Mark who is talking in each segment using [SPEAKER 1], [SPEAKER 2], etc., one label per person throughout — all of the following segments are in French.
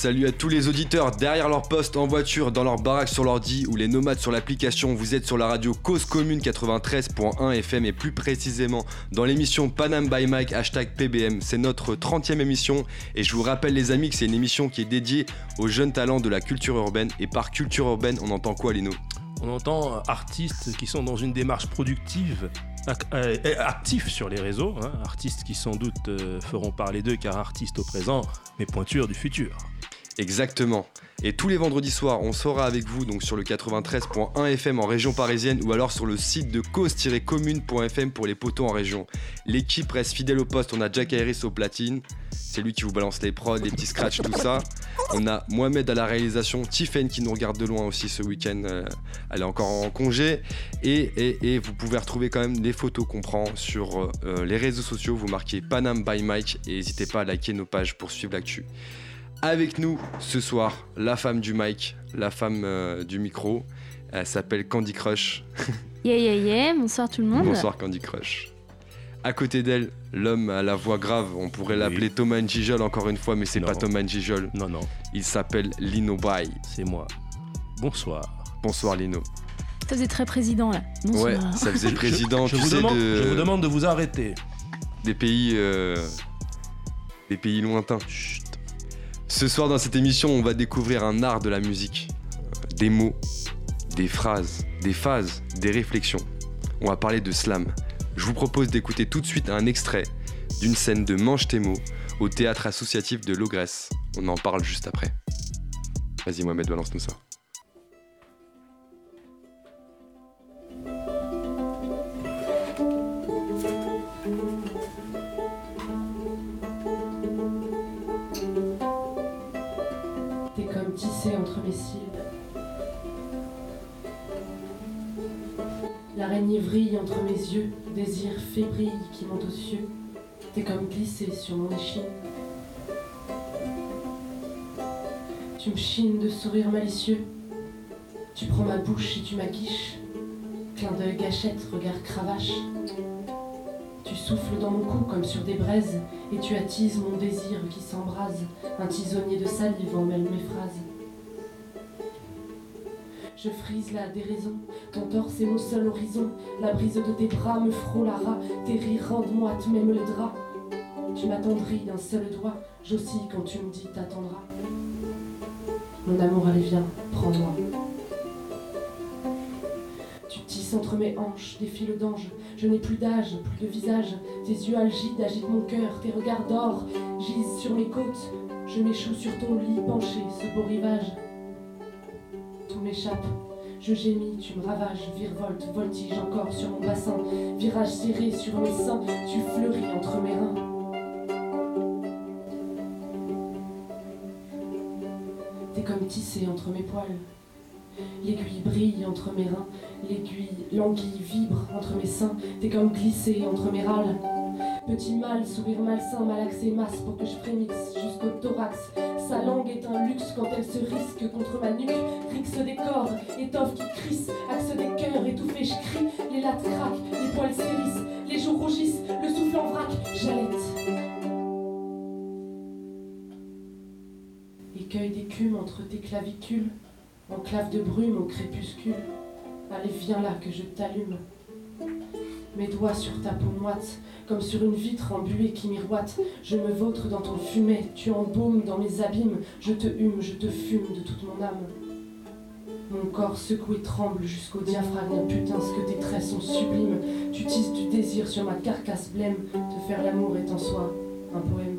[SPEAKER 1] Salut à tous les auditeurs derrière leur poste, en voiture, dans leur baraque, sur l'ordi ou les nomades sur l'application. Vous êtes sur la radio Cause Commune 93.1 FM et plus précisément dans l'émission Panam by Mike hashtag PBM. C'est notre 30e émission et je vous rappelle les amis que c'est une émission qui est dédiée aux jeunes talents de la culture urbaine. Et par culture urbaine, on entend quoi Lino?
[SPEAKER 2] On entend artistes qui sont dans une démarche productive euh, actifs sur les réseaux, hein. artistes qui sans doute euh, feront parler d'eux car artistes au présent, mais pointures du futur.
[SPEAKER 1] Exactement. Et tous les vendredis soirs, on sera avec vous donc sur le 93.1 FM en région parisienne ou alors sur le site de cause-commune.fm pour les poteaux en région. L'équipe reste fidèle au poste, on a Jack Harris au platine, c'est lui qui vous balance les prods, les petits scratchs, tout ça. On a Mohamed à la réalisation, Tiffen qui nous regarde de loin aussi ce week-end, euh, elle est encore en congé. Et, vous pouvez retrouver quand même les photos qu'on prend sur euh, les réseaux sociaux, vous marquez Panam by Mike et n'hésitez pas à liker nos pages pour suivre l'actu. Avec nous ce soir, la femme du mic, la femme euh, du micro. Elle s'appelle Candy Crush.
[SPEAKER 3] Yeah, yeah, yeah. Bonsoir tout le monde.
[SPEAKER 1] Bonsoir Candy Crush. À côté d'elle, l'homme à la voix grave, on pourrait l'appeler Thomas Njijol encore une fois, mais c'est pas Thomas Njijol.
[SPEAKER 2] Non, non.
[SPEAKER 1] Il s'appelle Lino Bay.
[SPEAKER 2] C'est moi. Bonsoir.
[SPEAKER 1] Bonsoir Lino.
[SPEAKER 3] Ça faisait très président là. Bonsoir.
[SPEAKER 1] Ouais, ça faisait président.
[SPEAKER 2] je, vous demande, je, vous demande, de... vous arrêter.
[SPEAKER 1] Des pays, euh, des pays lointains. Chut. Ce soir dans cette émission, on va découvrir un art de la musique. Des mots, des phrases, des phases, des réflexions. On va parler de slam. Je vous propose d'écouter tout de suite un extrait d'une scène de Mange tes mots au théâtre associatif de Logresse. On en parle juste après. Vas-y Mohamed, balance-nous ça.
[SPEAKER 4] L'araignée vrille entre mes yeux, désir fébrile qui monte aux cieux. T'es comme glissé sur mon échine. Tu me chines de sourire malicieux. Tu prends ma bouche et tu m'aquiches. Clin d'œil gâchette, regard cravache. Tu souffles dans mon cou comme sur des braises et tu attises mon désir qui s'embrase. Un tisonnier de salive emmêle mes phrases. Je frise la déraison, ton torse est mon seul horizon. La brise de tes bras me frôlera, tes rires rendent moite même le drap. Tu m'attendris d'un seul doigt, j'oscille quand tu me dis t'attendras. Mon amour, allez viens, prends-moi. Tu tisses entre mes hanches des fils d'ange. Je n'ai plus d'âge, plus de visage. Tes yeux algides agitent mon cœur, tes regards d'or gisent sur mes côtes. Je m'échoue sur ton lit penché, ce beau rivage m'échappe. Je gémis, tu me ravages, virevolte, voltige encore sur mon bassin, virage serré sur mes seins, tu fleuris entre mes reins. T'es comme tissé entre mes poils. L'aiguille brille entre mes reins, l'aiguille, l'anguille vibre entre mes seins, t'es comme glissé entre mes râles. Petit mal, sourire malsain, malaxé, masse pour que je frémisse jusqu'au thorax. Sa langue est un luxe quand elle se risque contre ma nuque. Rixe des cordes, étoffe qui crisse, axe des cœurs étouffés, je crie. Les lattes craquent, les poils s'hérissent, les joues rougissent, le souffle en vrac, j'allaite. Écueil d'écume entre tes clavicules, enclave de brume au crépuscule. Allez, viens là que je t'allume. Mes doigts sur ta peau moite, comme sur une vitre embuée qui miroite. Je me vautre dans ton fumet, tu embaumes dans mes abîmes. Je te hume, je te fume de toute mon âme. Mon corps secoué tremble jusqu'au diaphragme. Putain, ce que tes traits sont sublimes. Tu tisses du désir sur ma carcasse blême. Te faire l'amour est en soi un poème.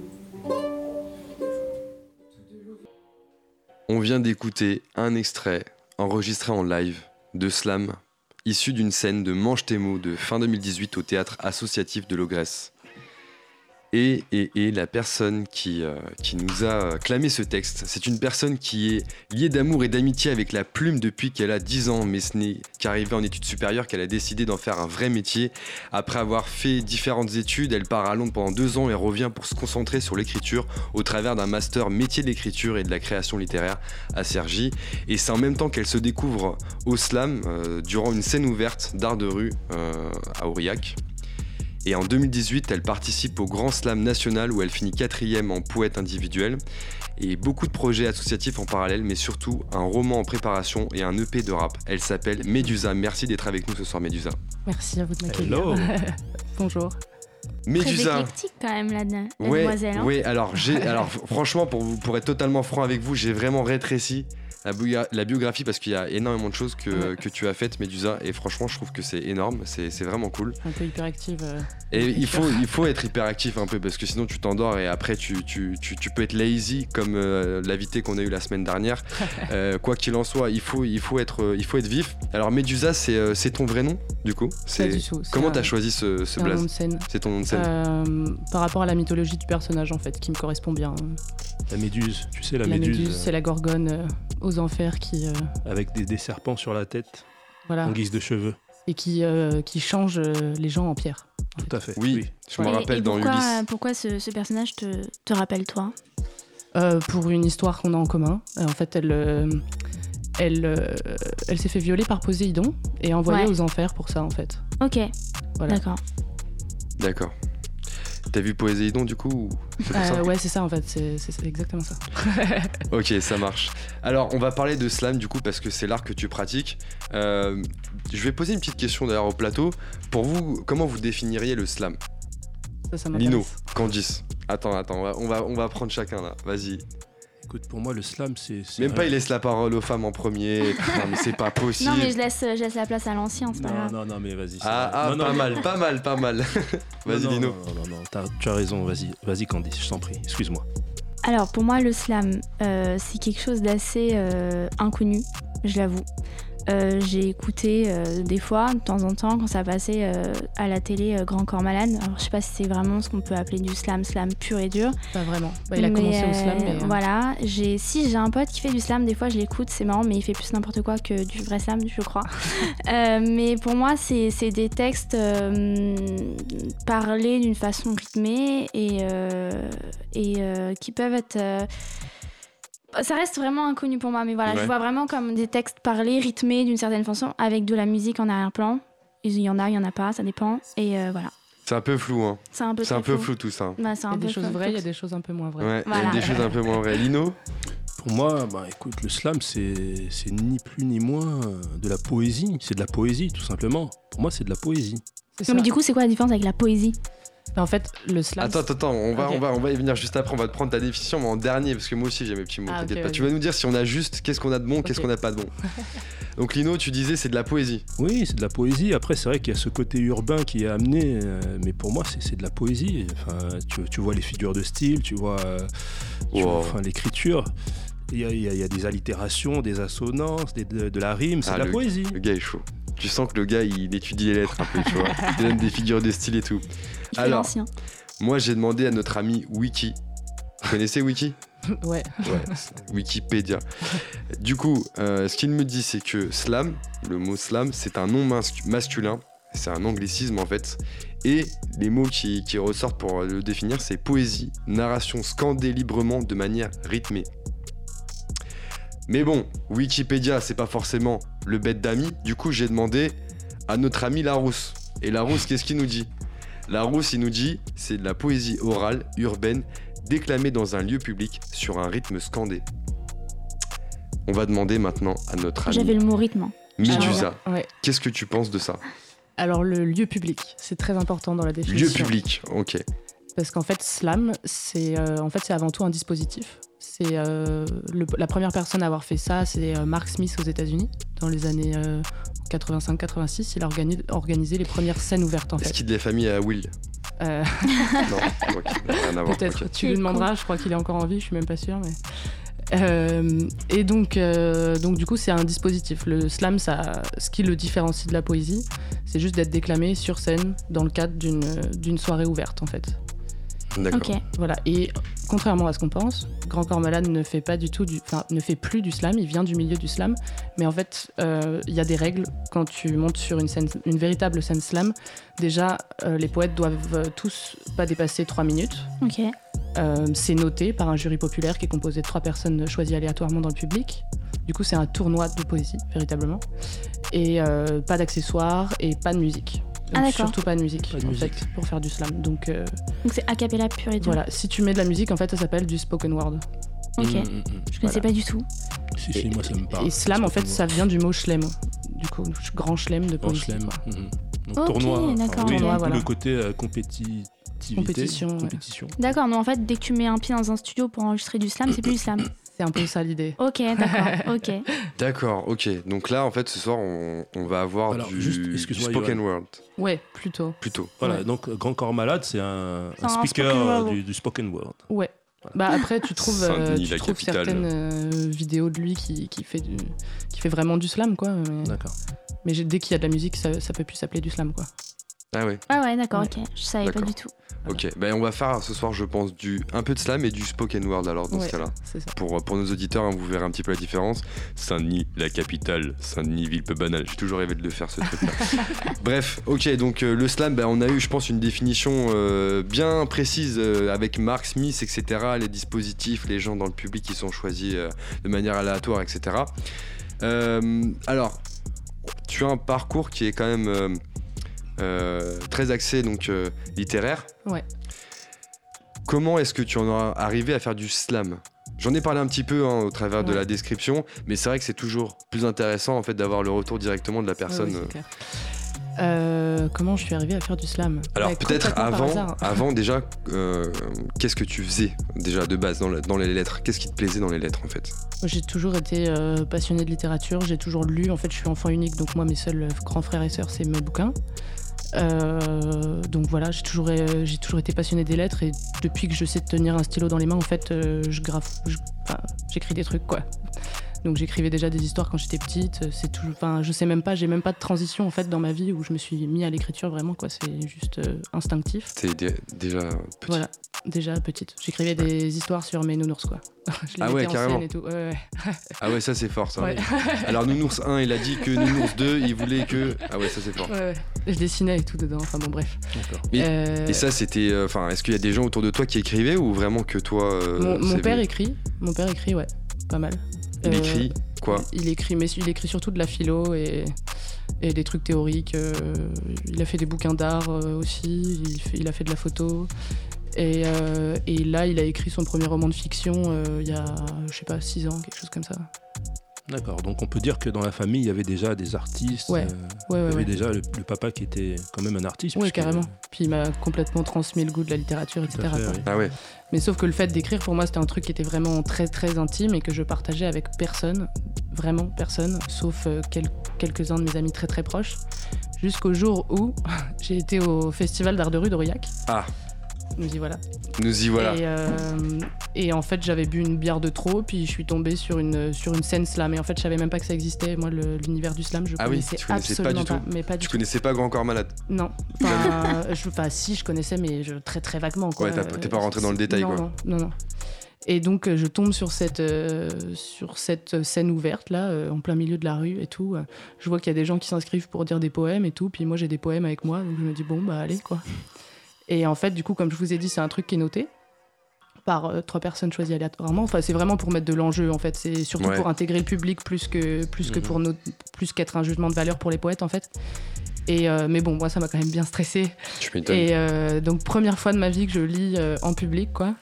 [SPEAKER 1] On vient d'écouter un extrait enregistré en live de Slam issu d'une scène de Mange tes mots de fin 2018 au théâtre associatif de Logresse. Et, la personne qui, euh, nous a clamé ce texte, c'est une personne qui est liée d'amour et d'amitié avec la plume depuis qu'elle a 10 ans, mais ce n'est qu'arrivée en études supérieures qu'elle a décidé d'en faire un vrai métier. Après avoir fait différentes études, elle part à Londres pendant deux ans et revient pour se concentrer sur l'écriture au travers d'un master métier d'écriture et de la création littéraire à Sergi. Et c'est en même temps qu'elle se découvre au slam euh, durant une scène ouverte d'art de rue euh, à Aurillac. Et en 2018, elle participe au Grand Slam national où elle finit quatrième en poète individuel. Et beaucoup de projets associatifs en parallèle, mais surtout un roman en préparation et un EP de rap. Elle s'appelle Médusa. Merci d'être avec nous ce soir, Médusa.
[SPEAKER 4] Merci à vous de m'accueillir.
[SPEAKER 2] Hello.
[SPEAKER 4] Bonjour.
[SPEAKER 3] Très
[SPEAKER 1] Médusa.
[SPEAKER 3] éclectique quand même, la, la
[SPEAKER 1] Ouais,
[SPEAKER 3] demoiselle. hein.
[SPEAKER 1] ouais, alors, alors franchement, pour, vous- pour être totalement franc avec vous, j'ai vraiment rétréci la, biogra- la biographie parce qu'il y a énormément de choses que,
[SPEAKER 4] Ouais.
[SPEAKER 1] que tu as faites, Médusa, et franchement, je trouve que c'est énorme, c'est, vraiment cool.
[SPEAKER 4] Un peu hyperactive. euh,
[SPEAKER 1] Et il faut, il faut être hyperactif un peu parce que sinon tu t'endors et après tu, tu, tu, tu peux être lazy comme euh, l'invité qu'on a eu la semaine dernière. Euh, quoi qu'il en soit, il faut, il faut, être, il faut être vif. Alors Médusa, c'est, ton vrai nom du coup? C'est... Comment t'as choisi ce, ce blaze? C'est ton nom de scène
[SPEAKER 4] par rapport à la mythologie du personnage en fait, qui me correspond bien.
[SPEAKER 2] La méduse, tu sais, la,
[SPEAKER 4] La,
[SPEAKER 2] méduse,
[SPEAKER 4] méduse, c'est la gorgone euh, aux enfers qui, euh,
[SPEAKER 2] euh, avec des, des serpents sur la tête
[SPEAKER 4] voilà,
[SPEAKER 2] en guise de cheveux.
[SPEAKER 4] et qui, euh, qui change euh, les gens en pierre.
[SPEAKER 2] Tout à fait.
[SPEAKER 1] Oui, je me rappelle
[SPEAKER 3] et
[SPEAKER 1] dans
[SPEAKER 3] pourquoi,
[SPEAKER 1] Ulysse.
[SPEAKER 3] Pourquoi ce, ce personnage te, te rappelle toi?
[SPEAKER 4] Euh, pour une histoire qu'on a en commun. Euh, en fait, elle, euh, elle, euh, elle s'est fait violer par Poséidon et envoyée
[SPEAKER 3] Ouais.
[SPEAKER 4] aux enfers pour ça en fait.
[SPEAKER 3] Ok,
[SPEAKER 4] Voilà.
[SPEAKER 3] d'accord.
[SPEAKER 1] D'accord. T'as vu Poséidon du coup
[SPEAKER 4] Euh, ouais, c'est ça en fait, c'est exactement ça.
[SPEAKER 1] Ok, ça marche. Alors, on va parler de slam du coup parce que c'est l'art que tu pratiques. Euh, je vais poser une petite question d'ailleurs au plateau. Pour vous, comment vous définiriez le slam?
[SPEAKER 4] Ça, ça.
[SPEAKER 1] Lino, Candice. Attends, attends, on va, on va, on va prendre chacun là. Vas-y.
[SPEAKER 2] Écoute, pour moi, le slam, c'est.
[SPEAKER 1] Même pas, il laisse la parole aux femmes en premier. non, mais c'est pas possible.
[SPEAKER 3] Non, mais je laisse, je laisse la place à l'ancien, c'est pas
[SPEAKER 2] Non,
[SPEAKER 3] grave.
[SPEAKER 2] non, non, mais vas-y.
[SPEAKER 1] Ah, ah,
[SPEAKER 2] Non, non,
[SPEAKER 1] pas mal, pas mal, pas mal. Vas-y, Lino.
[SPEAKER 2] Non, non, non, tu as raison, vas-y, vas-y, Candice, je t'en prie, excuse-moi.
[SPEAKER 3] Alors, pour moi, le slam, euh, c'est quelque chose d'assez euh, inconnu, je l'avoue. Euh, j'ai écouté euh, des fois, de temps en temps, quand ça passait euh, à la télé Grand Corps Malade. Alors, je sais pas si c'est vraiment ce qu'on peut appeler du slam, slam pur et dur.
[SPEAKER 4] Pas vraiment. Bah, il a
[SPEAKER 3] Mais,
[SPEAKER 4] commencé au slam, mais.
[SPEAKER 3] Voilà, j'ai si j'ai un pote qui fait du slam, des fois je l'écoute, c'est marrant, mais il fait plus n'importe quoi que du vrai slam, je crois. Mais pour moi, c'est c'est des textes parlés d'une façon rythmée et, et qui peuvent être. Euh, ça reste vraiment inconnu pour moi, mais voilà,
[SPEAKER 1] Ouais.
[SPEAKER 3] je vois vraiment comme des textes parlés, rythmés d'une certaine façon, avec de la musique en arrière-plan. Il y en a, il y en a pas, ça dépend. Et euh, voilà,
[SPEAKER 1] C'est un peu flou, hein.
[SPEAKER 3] c'est un peu.
[SPEAKER 1] C'est un peu flou tout ça.
[SPEAKER 3] Bah, c'est
[SPEAKER 4] Il y
[SPEAKER 3] un
[SPEAKER 4] a des
[SPEAKER 3] peu
[SPEAKER 4] choses vraies, il y a des choses un peu moins vraies.
[SPEAKER 1] Ouais, il y a des choses un peu moins vraies. Lino
[SPEAKER 2] Pour moi, bah, écoute, le slam, c'est c'est ni plus ni moins de la poésie. C'est de la poésie, tout simplement. Pour moi, c'est de la poésie.
[SPEAKER 3] Non, mais du coup, c'est quoi la différence avec la poésie?
[SPEAKER 4] En fait, le slam.
[SPEAKER 1] Attends, attends, attends, on va, on, va, on va y venir juste après, on va te prendre ta définition, mais en dernier, parce que moi aussi j'ai mes petits mots,
[SPEAKER 4] Ah,
[SPEAKER 1] t'inquiète
[SPEAKER 4] ok,
[SPEAKER 1] pas. Tu vas nous dire si on a juste, qu'est-ce qu'on a de bon, qu'est-ce qu'on a pas de bon. Donc Lino, tu disais c'est de la poésie.
[SPEAKER 2] Oui, c'est de la poésie. Après, c'est vrai qu'il y a ce côté urbain qui est amené, euh, mais pour moi, c'est c'est de la poésie. Enfin, tu, tu vois les figures de style, tu vois, euh, tu vois, enfin, l'écriture. Il y, a, il y a- il y a des allitérations, des assonances, des- de, de la rime, c'est
[SPEAKER 1] Ah,
[SPEAKER 2] de la
[SPEAKER 1] le-
[SPEAKER 2] poésie.
[SPEAKER 1] Le gars est chaud. Tu sens que le gars il étudie les lettres un peu, tu vois. Il donne des figures de style et tout. Alors, moi j'ai demandé à notre ami Wiki. Vous connaissez Wiki?
[SPEAKER 4] Ouais.
[SPEAKER 1] Wikipédia. Du coup, euh, ce qu'il me dit, c'est que slam, le mot slam, c'est un nom mascu- masculin, c'est un anglicisme en fait. Et les mots qui, qui ressortent pour le définir, c'est poésie, narration scandée librement de manière rythmée. Mais bon, Wikipédia, c'est pas forcément le bête d'amis. Du coup, j'ai demandé à notre ami Larousse. Et Larousse, qu'est-ce qu'il nous dit? Larousse, il nous dit c'est de la poésie orale, urbaine, déclamée dans un lieu public sur un rythme scandé. On va demander maintenant à notre
[SPEAKER 3] J'avais
[SPEAKER 1] ami
[SPEAKER 3] le mot rythme. hein.
[SPEAKER 1] Medusa.
[SPEAKER 4] Ouais.
[SPEAKER 1] Qu'est-ce que tu penses de ça?
[SPEAKER 4] Alors, le lieu public, c'est très important dans la définition.
[SPEAKER 1] Lieu public, ok.
[SPEAKER 4] Parce qu'en fait, slam, c'est euh, en fait, c'est avant tout un dispositif. C'est euh, le- la première personne à avoir fait ça, c'est euh, Mark Smith aux États-Unis dans les années 85-86. Il a organi- organisé les premières scènes ouvertes en
[SPEAKER 1] Est-ce
[SPEAKER 4] fait.
[SPEAKER 1] qu'il est de la famille à Will?
[SPEAKER 4] Euh,
[SPEAKER 1] Non, ok, rien à voir.
[SPEAKER 4] Peut-être. Tu lui demanderas. Je crois qu'il est encore en vie. Je suis même pas sûre, mais. Euh, et donc, euh, donc du coup, c'est un dispositif. Le slam, ça, ce qui le différencie de la poésie, c'est juste d'être déclamé sur scène dans le cadre d'une d'une soirée ouverte, en fait.
[SPEAKER 1] D'accord.
[SPEAKER 3] Ok.
[SPEAKER 4] Voilà. Et contrairement à ce qu'on pense, Grand Corps Malade ne fait pas du tout du, enfin, ne fait plus du slam. Il vient du milieu du slam, mais en fait, euh, il y a des règles quand tu montes sur une scène, une véritable scène slam. Déjà, euh, les poètes doivent tous pas dépasser 3 minutes.
[SPEAKER 3] Ok.
[SPEAKER 4] Euh, c'est noté par un jury populaire qui est composé de trois personnes choisies aléatoirement dans le public. Du coup, c'est un tournoi de poésie, véritablement. Et euh, pas d'accessoires et pas de musique.
[SPEAKER 3] Ah, d'accord.
[SPEAKER 4] Surtout pas de musique,
[SPEAKER 2] Pas de
[SPEAKER 4] en
[SPEAKER 2] musique.
[SPEAKER 4] fait, pour faire du slam. Donc euh,
[SPEAKER 3] Donc c'est a cappella pur et dur.
[SPEAKER 4] voilà, si tu mets de la musique, en fait, ça s'appelle du spoken word.
[SPEAKER 3] Ok.
[SPEAKER 2] Mm, mm, mm.
[SPEAKER 3] Je connaissais
[SPEAKER 4] Voilà.
[SPEAKER 3] pas du tout.
[SPEAKER 2] Si, si, moi ça me parle.
[SPEAKER 4] Et slam, en fait, ça vient du mot chelem. Du coup, grand chelem de
[SPEAKER 2] Grand chelem.
[SPEAKER 4] quoi.
[SPEAKER 2] Mhm. Donc
[SPEAKER 3] Ok,
[SPEAKER 2] tournoi.
[SPEAKER 3] d'accord,
[SPEAKER 2] oui,
[SPEAKER 4] Voilà.
[SPEAKER 2] le côté euh, compétitivité.
[SPEAKER 4] Compétition, ouais.
[SPEAKER 2] compétition.
[SPEAKER 3] D'accord, donc en fait, dès que tu mets un pied dans un studio pour enregistrer du slam, c'est plus du slam.
[SPEAKER 4] C'est un peu ça l'idée.
[SPEAKER 3] Ok, d'accord, ok.
[SPEAKER 1] D'accord, ok. Donc là, en fait, ce soir, on, on va avoir
[SPEAKER 2] Alors,
[SPEAKER 1] du,
[SPEAKER 2] juste,
[SPEAKER 1] du
[SPEAKER 2] excuse-moi,
[SPEAKER 1] spoken word,
[SPEAKER 4] Ouais, plutôt.
[SPEAKER 1] plutôt.
[SPEAKER 2] Voilà,
[SPEAKER 4] Ouais.
[SPEAKER 2] donc Grand Corps Malade, c'est un, speaker
[SPEAKER 3] spoken
[SPEAKER 2] euh, du, du spoken word.
[SPEAKER 4] Ouais. Bah après, tu trouves, euh, tu trouves certaines euh, vidéos de lui qui, qui, fait du, qui fait vraiment du slam, quoi. Mais,
[SPEAKER 2] D'accord.
[SPEAKER 4] mais dès qu'il y a de la musique, ça, ça peut plus s'appeler du slam, quoi.
[SPEAKER 1] Ah ouais,
[SPEAKER 3] Ah ouais, d'accord, ok. Je savais pas du tout.
[SPEAKER 1] ok. Ben, on va faire ce soir, je pense, du, un peu de slam et du spoken word alors dans
[SPEAKER 4] Ouais.
[SPEAKER 1] ce cas-là. Pour, pour nos auditeurs, hein, vous verrez un petit peu la différence. Saint-Denis, la capitale. Saint-Denis, ville peu banale. J'ai toujours rêvé de le faire ce truc-là. Bref, ok, donc euh, le slam, ben, on a eu, je pense, une définition euh, bien précise euh, avec Mark Smith, etc. Les dispositifs, les gens dans le public qui sont choisis de manière aléatoire, etc. Alors, tu as un parcours qui est quand même très axé donc euh, littéraire.
[SPEAKER 4] Ouais.
[SPEAKER 1] Comment est-ce que tu en as arrivé à faire du slam? J'en ai parlé un petit peu hein, au travers de la description, mais c'est vrai que c'est toujours plus intéressant en fait d'avoir le retour directement de la personne.
[SPEAKER 4] Ouais, ouais. Euh, comment je suis arrivée à faire du slam?
[SPEAKER 1] Alors
[SPEAKER 4] Bah,
[SPEAKER 1] peut-être avant, avant déjà, euh, qu'est-ce que tu faisais déjà de base dans, dans les lettres? Qu'est-ce qui te plaisait dans les lettres en fait?
[SPEAKER 4] J'ai toujours été euh, passionnée de littérature, j'ai toujours lu. En fait, je suis enfant unique, donc moi, mes seuls euh, grands frères et sœurs, c'est mes bouquins. Euh, donc voilà, j'ai toujours, euh, j'ai toujours été passionnée des lettres et depuis que je sais tenir un stylo dans les mains, en fait, euh, je grave, j'écris des trucs quoi. Donc j'écrivais déjà des histoires quand j'étais petite. C'est toujours, enfin, je sais même pas, j'ai même pas de transition en fait dans ma vie où je me suis mis à l'écriture vraiment quoi. C'est juste euh, instinctif.
[SPEAKER 1] T'es dé- déjà petit.
[SPEAKER 4] Voilà, déjà petite. J'écrivais des histoires sur mes nounours quoi. je les
[SPEAKER 1] Ah ouais,
[SPEAKER 4] en
[SPEAKER 1] carrément.
[SPEAKER 4] scène et tout. Ouais, ouais.
[SPEAKER 1] Ah ouais, ça c'est fort ça. Alors Nounours 1, il a dit que Nounours 2, il voulait que. Ah ouais, ça c'est fort.
[SPEAKER 4] Je dessinais et tout dedans, enfin bon bref.
[SPEAKER 2] D'accord.
[SPEAKER 1] Et-
[SPEAKER 4] Euh,
[SPEAKER 1] Et ça c'était. euh, Enfin, est-ce qu'il y a des gens autour de toi qui écrivaient ou vraiment que toi euh,
[SPEAKER 4] mon, père écrit, mon père écrit, ouais, pas mal.
[SPEAKER 1] Il
[SPEAKER 4] Euh,
[SPEAKER 1] écrit quoi
[SPEAKER 4] Il écrit, mais il écrit surtout de la philo et, et des trucs théoriques. euh, il a fait des bouquins d'art euh, aussi, il, fait- il a fait de la photo. Et, euh, et là, il a écrit son premier roman de fiction euh, il y a, je sais pas, 6 ans, quelque chose comme ça.
[SPEAKER 2] D'accord. Donc on peut dire que dans la famille, il y avait déjà des artistes.
[SPEAKER 4] Ouais.
[SPEAKER 2] euh,
[SPEAKER 4] Ouais,
[SPEAKER 2] il y avait
[SPEAKER 4] ouais.
[SPEAKER 2] déjà le, le papa qui était quand même un artiste.
[SPEAKER 4] Ouais,
[SPEAKER 2] puisque-
[SPEAKER 4] carrément. Puis il m'a complètement transmis le goût de la littérature, etc.
[SPEAKER 2] fait, oui.
[SPEAKER 1] Ah ouais.
[SPEAKER 4] Mais sauf que le fait d'écrire, pour moi, c'était un truc qui était vraiment très très intime et que je partageais avec personne, vraiment personne, sauf euh, quel- quelques-uns de mes amis très très proches. Jusqu'au jour où j'ai été au festival d'art de rue d'Aurillac.
[SPEAKER 1] Ah.
[SPEAKER 4] Nous y voilà.
[SPEAKER 1] Nous y voilà.
[SPEAKER 4] Et, euh, et en fait, j'avais bu une bière de trop, puis je suis tombée sur une, sur une scène slam. Et en fait, je savais même pas que ça existait. Moi, l'univers du slam, je
[SPEAKER 1] Ah oui,
[SPEAKER 4] connaissais
[SPEAKER 1] tu connaissais pas
[SPEAKER 4] absolument
[SPEAKER 1] du tout.
[SPEAKER 4] Mais pas du
[SPEAKER 1] Tu
[SPEAKER 4] tout.
[SPEAKER 1] connaissais pas Grand Corps Malade
[SPEAKER 4] Non. Enfin, si, je connaissais, mais je, très très vaguement. Quoi.
[SPEAKER 1] Ouais, t'es pas rentré dans le détail,
[SPEAKER 4] non,
[SPEAKER 1] quoi.
[SPEAKER 4] Non, non, non. Et donc, euh, je tombe sur cette, euh, sur cette scène ouverte, là, euh, en plein milieu de la rue et tout. Je vois qu'il y a des gens qui s'inscrivent pour dire des poèmes et tout. Puis moi, j'ai des poèmes avec moi. Donc, je me dis, bon, bah, allez, quoi. Et en fait, du coup, comme je vous ai dit, c'est un truc qui est noté par euh, trois personnes choisies aléatoirement. Enfin, c'est vraiment pour mettre de l'enjeu, en fait. C'est surtout
[SPEAKER 1] Ouais.
[SPEAKER 4] pour intégrer le public plus que, plus que
[SPEAKER 2] Mhm.
[SPEAKER 4] pour plus qu'être un jugement de valeur pour les poètes, en fait. Et euh, mais bon, moi, ça m'a quand même bien stressé. Et euh, donc, première fois de ma vie que je lis en public, quoi.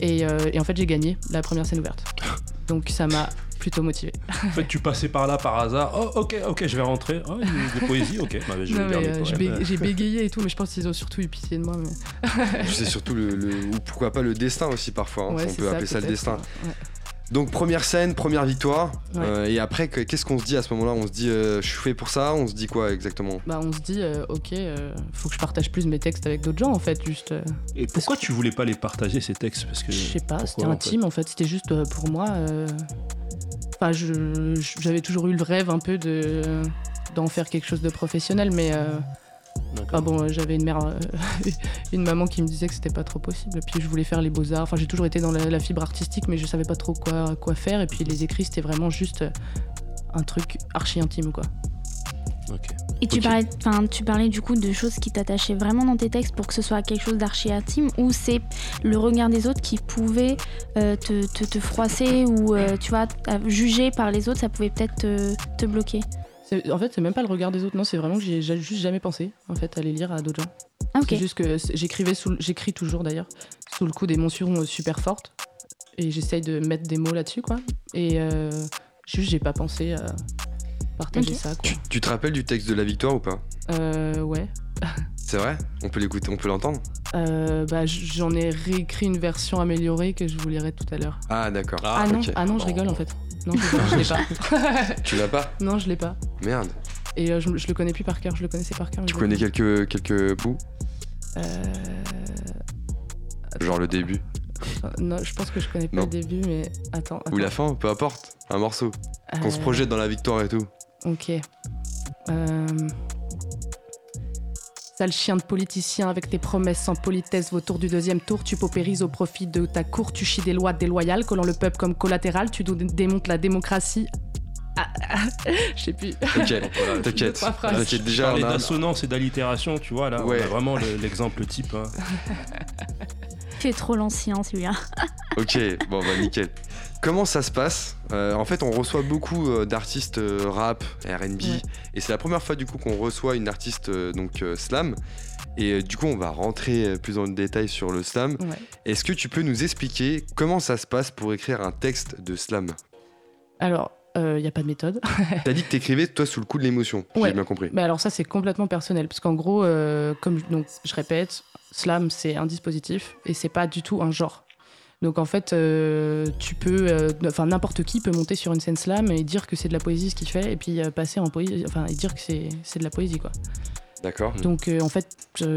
[SPEAKER 4] Et, et en fait, j'ai gagné la première scène ouverte. Donc, ça m'a plutôt motivée.
[SPEAKER 2] En fait, tu passais par là par hasard. Oh, ok, ok, je vais rentrer. Oh, il y a des poésies, ok. Bah, je vais
[SPEAKER 4] Non,
[SPEAKER 2] lire
[SPEAKER 4] mais,
[SPEAKER 2] des
[SPEAKER 4] euh, j'ai bégayé et tout, mais je pense qu'ils ont surtout eu pitié de moi. mais-
[SPEAKER 1] sais surtout le, le- ou pourquoi pas le destin aussi parfois. hein,
[SPEAKER 4] Ouais,
[SPEAKER 1] on
[SPEAKER 4] c'est
[SPEAKER 1] peut appeler ça le destin.
[SPEAKER 4] ouais.
[SPEAKER 1] Donc première scène, première victoire.
[SPEAKER 4] Ouais.
[SPEAKER 1] Euh, et après, que- qu'est-ce qu'on se dit à ce moment-là? On se dit, euh, je suis fait pour ça? On se dit quoi exactement?
[SPEAKER 4] Bah, on se dit, euh, ok, euh, faut que je partage plus mes textes avec d'autres gens, en fait. Juste, euh,
[SPEAKER 2] Et pourquoi tu voulais pas les partager ces textes? Parce que
[SPEAKER 4] je sais pas,
[SPEAKER 2] pourquoi,
[SPEAKER 4] c'était
[SPEAKER 2] en
[SPEAKER 4] intime, en fait. C'était juste euh, pour moi. Enfin, j'avais toujours eu le rêve un peu de d'en faire quelque chose de professionnel, mais euh, Enfin bon, j'avais une mère, euh, une maman qui me disait que c'était pas trop possible. Puis je voulais faire les beaux-arts. Enfin, j'ai toujours été dans la, la fibre artistique, mais je savais pas trop quoi, quoi faire. Et puis les écrits, c'était vraiment juste un truc archi intime, quoi.
[SPEAKER 3] Et tu, parlais, enfin, tu parlais du coup de choses qui t'attachaient vraiment dans tes textes pour que ce soit quelque chose d'archi intime ou c'est le regard des autres qui pouvait euh, te, te- te froisser ou euh, tu vois, à- juger par les autres, ça pouvait peut-être te, te bloquer.
[SPEAKER 4] En fait, c'est même pas le regard des autres, non, c'est vraiment que j'ai juste jamais pensé en fait à les lire à d'autres gens.
[SPEAKER 3] Ah.
[SPEAKER 4] C'est juste que j'écrivais sous, le- j'écris toujours d'ailleurs sous le coup d'émotions euh, super fortes et j'essaye de mettre des mots là-dessus quoi. Et euh, juste j'ai pas pensé à partager
[SPEAKER 3] Ok.
[SPEAKER 4] ça quoi.
[SPEAKER 1] Tu, tu te rappelles du texte de la victoire ou pas
[SPEAKER 4] Euh, ouais.
[SPEAKER 1] C'est vrai On peut l'écouter, on peut l'entendre
[SPEAKER 4] Euh, bah, j'en ai réécrit une version améliorée que je vous lirai tout à l'heure.
[SPEAKER 1] Ah d'accord.
[SPEAKER 4] Ah, non,
[SPEAKER 1] ok.
[SPEAKER 4] ah non, je rigole en fait. Non, je, l'ai pas.
[SPEAKER 1] Tu l'as pas
[SPEAKER 4] non, je l'ai pas.
[SPEAKER 1] Merde.
[SPEAKER 4] Et euh, je, je le connais plus par cœur, je le connaissais par cœur.
[SPEAKER 1] Tu connais quelques, quelques bouts
[SPEAKER 4] Euh,
[SPEAKER 1] Genre le début
[SPEAKER 4] Non, je pense que je connais pas
[SPEAKER 1] Non.
[SPEAKER 4] le début, mais attends.
[SPEAKER 1] ou la fin, peu importe. Un morceau. Qu'on se
[SPEAKER 4] Euh,
[SPEAKER 1] projette dans la victoire et tout.
[SPEAKER 4] Ok. Euh... Sale chien de politicien avec tes promesses sans politesse, vautour du deuxième tour, tu paupérises au profit de ta cour, tu chies des lois déloyales, collant le peuple comme collatéral, tu démontes la démocratie. Ah, ah, je sais plus.
[SPEAKER 1] Ok, t'inquiète. T'inquiète,
[SPEAKER 2] Je
[SPEAKER 1] déjà, on a
[SPEAKER 2] d'assonance et d'allitération, tu vois, là,
[SPEAKER 1] Ouais.
[SPEAKER 2] on a vraiment le- l'exemple type. hein.
[SPEAKER 3] Tu es trop l'ancien, celui-là.
[SPEAKER 1] Ok, bon bah nickel. Comment ça se passe Euh, En fait, on reçoit beaucoup euh, d'artistes euh, rap, R&B,
[SPEAKER 4] Ouais.
[SPEAKER 1] et c'est la première fois du coup qu'on reçoit une artiste donc slam. Et du coup, on va rentrer plus dans le détail sur le slam.
[SPEAKER 4] Ouais.
[SPEAKER 1] Est-ce que tu peux nous expliquer comment ça se passe pour écrire un texte de slam?
[SPEAKER 4] Alors, il n'y a pas de méthode.
[SPEAKER 1] T'as dit que t'écrivais toi sous le coup de l'émotion,
[SPEAKER 4] Ouais.
[SPEAKER 1] j'ai bien compris.
[SPEAKER 4] Mais alors ça c'est complètement personnel parce qu'en gros, euh, comme donc je répète, slam c'est un dispositif et c'est pas du tout un genre. Donc en fait, euh, tu peux, euh, enfin n'importe qui peut monter sur une scène slam et dire que c'est de la poésie ce qu'il fait et puis euh, passer en poésie, enfin et dire que c'est de la poésie quoi.
[SPEAKER 1] D'accord.
[SPEAKER 4] Donc en fait,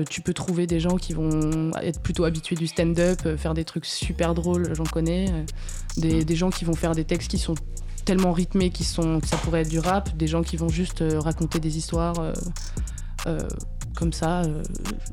[SPEAKER 4] tu peux trouver des gens qui vont être plutôt habitués du stand-up, faire des trucs super drôles, j'en connais, euh, des, des gens qui vont faire des textes qui sont tellement rythmés qui sont que ça pourrait être du rap, des gens qui vont juste raconter des histoires comme ça. euh,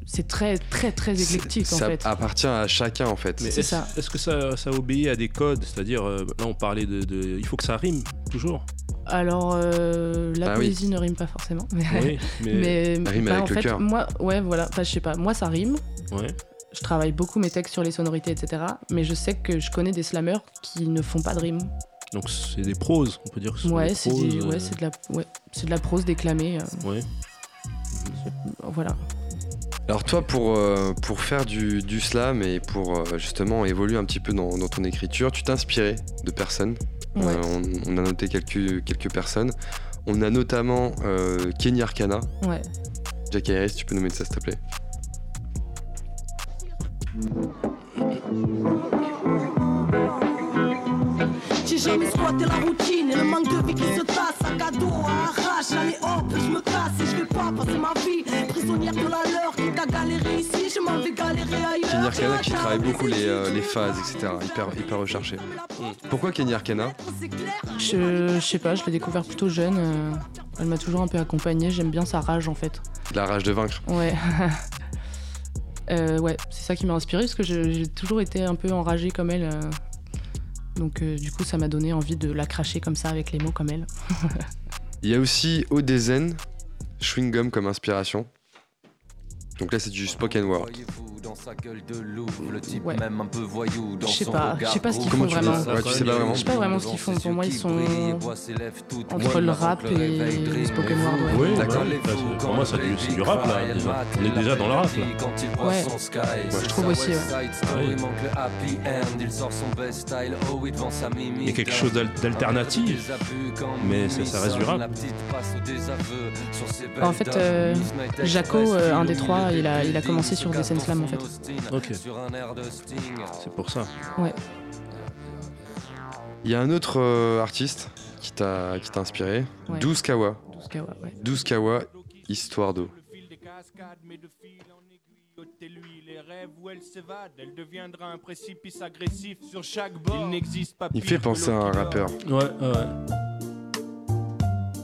[SPEAKER 4] c'est très très très éclectique en
[SPEAKER 1] ça
[SPEAKER 4] fait.
[SPEAKER 1] appartient à chacun en fait.
[SPEAKER 2] Mais
[SPEAKER 4] C'est
[SPEAKER 2] est-ce
[SPEAKER 4] ça.
[SPEAKER 2] est-ce que ça, ça obéit à des codes C'est-à-dire, euh, là, on parlait de, de- Il faut que ça rime, toujours.
[SPEAKER 4] Alors euh, la
[SPEAKER 1] Ah oui.
[SPEAKER 4] poésie ne rime pas forcément. Mais,
[SPEAKER 2] Oui, mais.
[SPEAKER 4] mais,
[SPEAKER 1] rime
[SPEAKER 4] bah,
[SPEAKER 1] avec
[SPEAKER 4] en
[SPEAKER 1] le
[SPEAKER 4] fait,
[SPEAKER 1] cœur.
[SPEAKER 4] moi, ouais, voilà, Enfin, je sais pas, moi ça rime.
[SPEAKER 2] Ouais.
[SPEAKER 4] Je travaille beaucoup mes textes sur les sonorités, etc. Mais je sais que je connais des slammers qui ne font pas de rime.
[SPEAKER 2] Donc, c'est des proses, on peut dire que ce sont
[SPEAKER 4] Ouais,
[SPEAKER 2] des
[SPEAKER 4] c'est ouais,
[SPEAKER 2] euh,
[SPEAKER 4] c'est de la, ouais, c'est de la prose déclamée. euh,
[SPEAKER 2] ouais.
[SPEAKER 4] Voilà.
[SPEAKER 1] Alors toi, pour, euh, pour faire du, du slam et pour euh, justement évoluer un petit peu dans, dans ton écriture, tu t'es inspiré de personnes.
[SPEAKER 4] Ouais.
[SPEAKER 1] Euh, on, on a noté quelques, quelques personnes. On a notamment euh, Kenny Arcana.
[SPEAKER 4] Ouais.
[SPEAKER 1] Jack Harris, tu peux nous mettre ça s'il te plaît
[SPEAKER 5] J'ai jamais squatté la routine et le manque de vie qui se tasse à cadeau, à arrache, allez hop, je me casse et je vais pas passer ma vie prisonnière de la leur qui t'a galéré ici, je m'en vais galérer ailleurs.
[SPEAKER 1] Kenny Arcana qui travaille beaucoup les, euh, les phases, etc. Hyper, hyper recherché. Pourquoi Kenny Arcana?
[SPEAKER 4] Je, je sais pas, je l'ai découvert plutôt jeune. euh, elle m'a toujours un peu accompagnée. J'aime bien sa rage en fait.
[SPEAKER 1] La rage de vaincre.
[SPEAKER 4] Ouais. Euh, ouais, c'est ça qui m'a inspiré parce que j'ai toujours été un peu enragée comme elle. euh. Donc euh, du coup, ça m'a donné envie de la cracher comme ça avec les mots comme elle.
[SPEAKER 1] Il y a aussi Odezen, Chewing Gum comme inspiration. Donc là, c'est du spoken word.
[SPEAKER 4] Ouais.
[SPEAKER 6] Même un peu voyou dans
[SPEAKER 4] Je sais
[SPEAKER 6] son
[SPEAKER 4] pas,
[SPEAKER 6] regard
[SPEAKER 4] je sais pas ce qu'ils font
[SPEAKER 1] tu
[SPEAKER 4] vraiment.
[SPEAKER 1] ça Ouais, tu sais pas vraiment.
[SPEAKER 4] Je sais pas vraiment ce qu'ils font. Pour moi, ils sont entre le rap et le spoken word. Ouais.
[SPEAKER 2] Oui,
[SPEAKER 1] D'accord.
[SPEAKER 2] pour moi, c'est du, rap, là. déjà. On est déjà dans le rap, là.
[SPEAKER 4] Ouais. Je trouve aussi, ouais.
[SPEAKER 2] Il y a quelque chose d'al- d'alternatif, mais ça- ça reste du rap.
[SPEAKER 4] En fait, euh, Jaco, euh, un des trois, il a, il a commencé sur des scènes slam en fait.
[SPEAKER 2] Ok. C'est pour ça.
[SPEAKER 1] Il y a un autre euh, artiste qui t'a qui t'a inspiré,
[SPEAKER 4] Ouais.
[SPEAKER 1] 12 Kawa.
[SPEAKER 4] 12 Kawa, ouais.
[SPEAKER 1] 12 Kawa, Histoire d'eau. Il fait penser à un rappeur.
[SPEAKER 2] Ouais, ouais.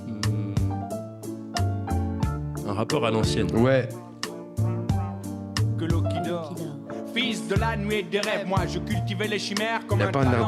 [SPEAKER 2] Hmm. Un rappeur à l'ancienne.
[SPEAKER 1] Ouais,
[SPEAKER 7] de
[SPEAKER 6] la nuit des rêves. Moi, je cultivais les chimères comme
[SPEAKER 1] Y a
[SPEAKER 6] un
[SPEAKER 1] pas un un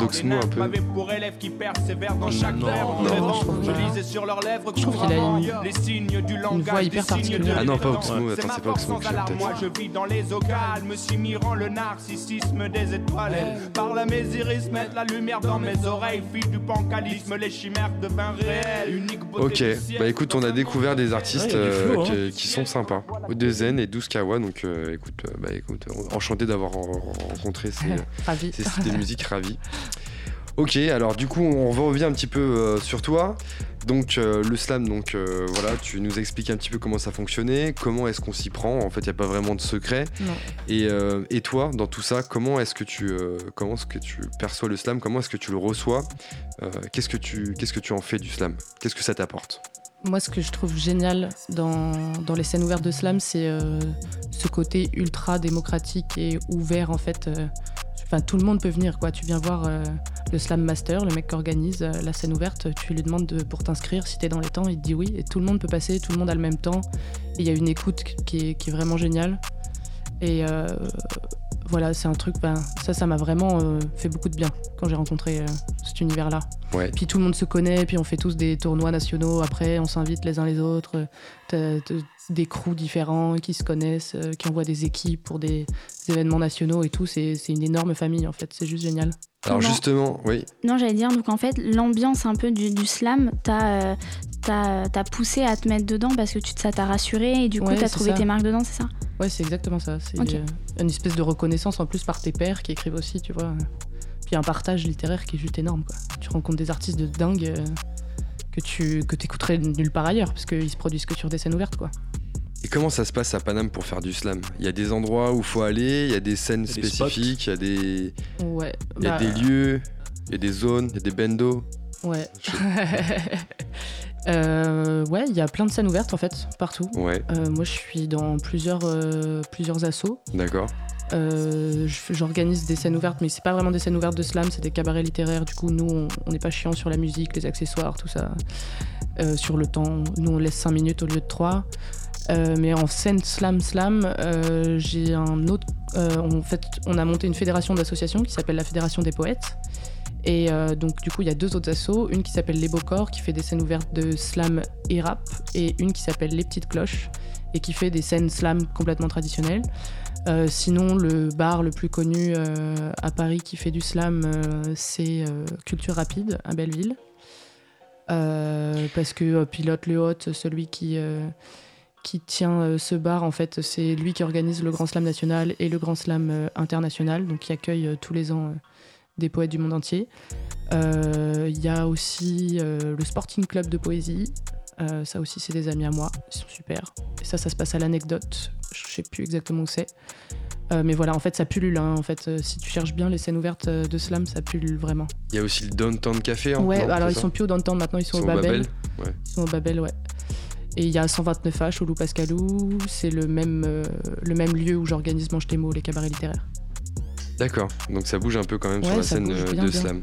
[SPEAKER 1] peu
[SPEAKER 6] m'avaient pour élèves qui persévèrent dans chaque
[SPEAKER 2] Non,
[SPEAKER 6] verbe.
[SPEAKER 2] non,
[SPEAKER 6] Rêvant,
[SPEAKER 4] je trouve
[SPEAKER 6] je
[SPEAKER 4] pas.
[SPEAKER 6] lisais sur leurs lèvres
[SPEAKER 4] Je trouve qu'il a une-
[SPEAKER 6] les signes du langage,
[SPEAKER 4] voix hyper
[SPEAKER 6] des signes de
[SPEAKER 4] particulière.
[SPEAKER 1] Ah non, pas. Oxmo,
[SPEAKER 6] C'est
[SPEAKER 1] attends,
[SPEAKER 6] ma
[SPEAKER 1] c'est pas
[SPEAKER 6] force
[SPEAKER 1] Oxmo que.
[SPEAKER 6] Moi, je vis dans les eaux calmes, si mirant le narcissisme des étoiles. Elles parlent à mes iris, mettent la lumière dans mes oreilles. Fille du pancalisme, les chimères devinrent réelles. Unique beauté
[SPEAKER 1] Ok, bah écoute, on a découvert des artistes
[SPEAKER 2] Ouais,
[SPEAKER 1] euh,
[SPEAKER 2] hein.
[SPEAKER 1] qui, qui sont sympas. Odezen et 12 Kawa, donc euh, écoute, euh, bah écoute, enchanté d'avoir ren- rencontré ces,
[SPEAKER 4] Ravi.
[SPEAKER 1] ces styles de musique ravis. Ok, alors du coup, on revient un petit peu euh, sur toi. Donc euh, le slam, donc euh, voilà, tu nous expliques un petit peu comment ça fonctionnait, comment est-ce qu'on s'y prend. En fait, il n'y a pas vraiment de secret. Et, et toi, dans tout ça, comment est-ce que tu, comment est-ce que tu perçois le slam? Comment est-ce que tu le reçois? Qu'est-ce que tu, qu'est-ce que tu en fais du slam? Qu'est-ce que ça t'apporte?
[SPEAKER 4] Moi, ce que je trouve génial dans, dans les scènes ouvertes de slam, c'est euh, ce côté ultra démocratique et ouvert en fait. euh, Enfin, tout le monde peut venir, quoi. Tu viens voir euh, le slam master, le mec qui organise la scène ouverte. Tu lui demandes de- pour t'inscrire, si t'es dans les temps, il te dit oui. Et tout le monde peut passer, tout le monde a le même temps. Il y a une écoute qui est, qui est vraiment géniale. Et voilà, c'est un truc, ben, ça, ça m'a vraiment euh, fait beaucoup de bien quand j'ai rencontré euh, cet univers-là.
[SPEAKER 1] Ouais.
[SPEAKER 4] Puis tout le monde se connaît, puis on fait tous des tournois nationaux. Après, on s'invite les uns les autres. T'as- t'as des crews différents qui se connaissent, euh, qui envoient des équipes pour des événements nationaux et tout. C'est c'est une énorme famille en fait. C'est juste génial.
[SPEAKER 1] Alors
[SPEAKER 3] Non.
[SPEAKER 1] justement, oui,
[SPEAKER 3] Non, j'allais dire, donc en fait, l'ambiance un peu du, du slam, t'as euh, t'as- t'as poussé à te mettre dedans parce que tu, ça t'a rassuré et du coup,
[SPEAKER 4] Ouais,
[SPEAKER 3] t'as trouvé
[SPEAKER 4] ça.
[SPEAKER 3] tes marques dedans, c'est ça?
[SPEAKER 4] Ouais, c'est exactement ça. C'est euh, une espèce de reconnaissance en plus par tes pairs qui écrivent aussi, tu vois. Puis un partage littéraire qui est juste énorme. Quoi. Tu rencontres des artistes de dingue euh, que tu que écouterais nulle part ailleurs parce qu'ils se produisent que sur des scènes ouvertes, quoi.
[SPEAKER 1] Et comment ça se passe à Paname pour faire du slam? Il y a des endroits où il faut aller, il y a des scènes
[SPEAKER 2] Il y a des
[SPEAKER 1] spécifiques, il y a des,
[SPEAKER 4] Ouais.
[SPEAKER 1] il y a
[SPEAKER 4] bah,
[SPEAKER 1] des lieux, il y a des zones, il y a des bendos.
[SPEAKER 4] Ouais. Euh, ouais, il y a plein de scènes ouvertes en fait, partout.
[SPEAKER 1] Ouais,
[SPEAKER 4] Euh, moi, je suis dans plusieurs, euh, plusieurs assos.
[SPEAKER 1] d'accord.
[SPEAKER 4] Euh, J'organise des scènes ouvertes, mais c'est pas vraiment des scènes ouvertes de slam, c'est des cabarets littéraires. Du coup, nous, on- n'est pas chiant sur la musique, les accessoires, tout ça. Euh, sur le temps, nous, on laisse 5 minutes au lieu de 3. Euh, mais en scène slam slam, euh, j'ai un autre. euh, en fait, on a monté une fédération d'associations qui s'appelle la Fédération des poètes. Et euh, donc, du coup, il y a deux autres assos. Une qui s'appelle Les Beaux Corps, qui fait des scènes ouvertes de slam et rap. Et une qui s'appelle Les Petites Cloches, et qui fait des scènes slam complètement traditionnelles. Euh, sinon, le bar le plus connu euh, à Paris qui fait du slam, euh, c'est euh, Culture Rapide à Belleville. Euh, parce que euh, Pilote Le Hôte, celui qui, euh, qui tient euh, ce bar, en fait, c'est lui qui organise le Grand Slam national et le Grand Slam euh, international, donc qui accueille euh, tous les ans des poètes du monde entier. Il y a aussi le Sporting Club de Poésie. Ça aussi, c'est des amis à moi. Ils sont super. Et ça, ça se passe à l'anecdote. Je sais plus exactement où c'est. Euh, mais voilà, en fait, ça pullule. hein. En fait, euh, si tu cherches bien les scènes ouvertes euh, de slam, ça pullule vraiment.
[SPEAKER 1] Il y a aussi le Downtown Café. hein,
[SPEAKER 4] ouais,
[SPEAKER 1] non,
[SPEAKER 4] alors ils sont plus au downtown maintenant, ils sont,
[SPEAKER 1] Ils
[SPEAKER 4] au
[SPEAKER 1] sont au
[SPEAKER 4] Babel.
[SPEAKER 1] Babel, ouais.
[SPEAKER 4] Ils sont au Babel, ouais. Et il y a 129H au Loup Pascalou. C'est le même, euh, le même lieu où j'organise Mange tes mots, les cabarets littéraires.
[SPEAKER 1] D'accord, donc ça bouge un peu quand même sur
[SPEAKER 4] Ouais,
[SPEAKER 1] la scène
[SPEAKER 4] bouge
[SPEAKER 1] euh,
[SPEAKER 4] bien,
[SPEAKER 1] de
[SPEAKER 4] bien.
[SPEAKER 1] slam.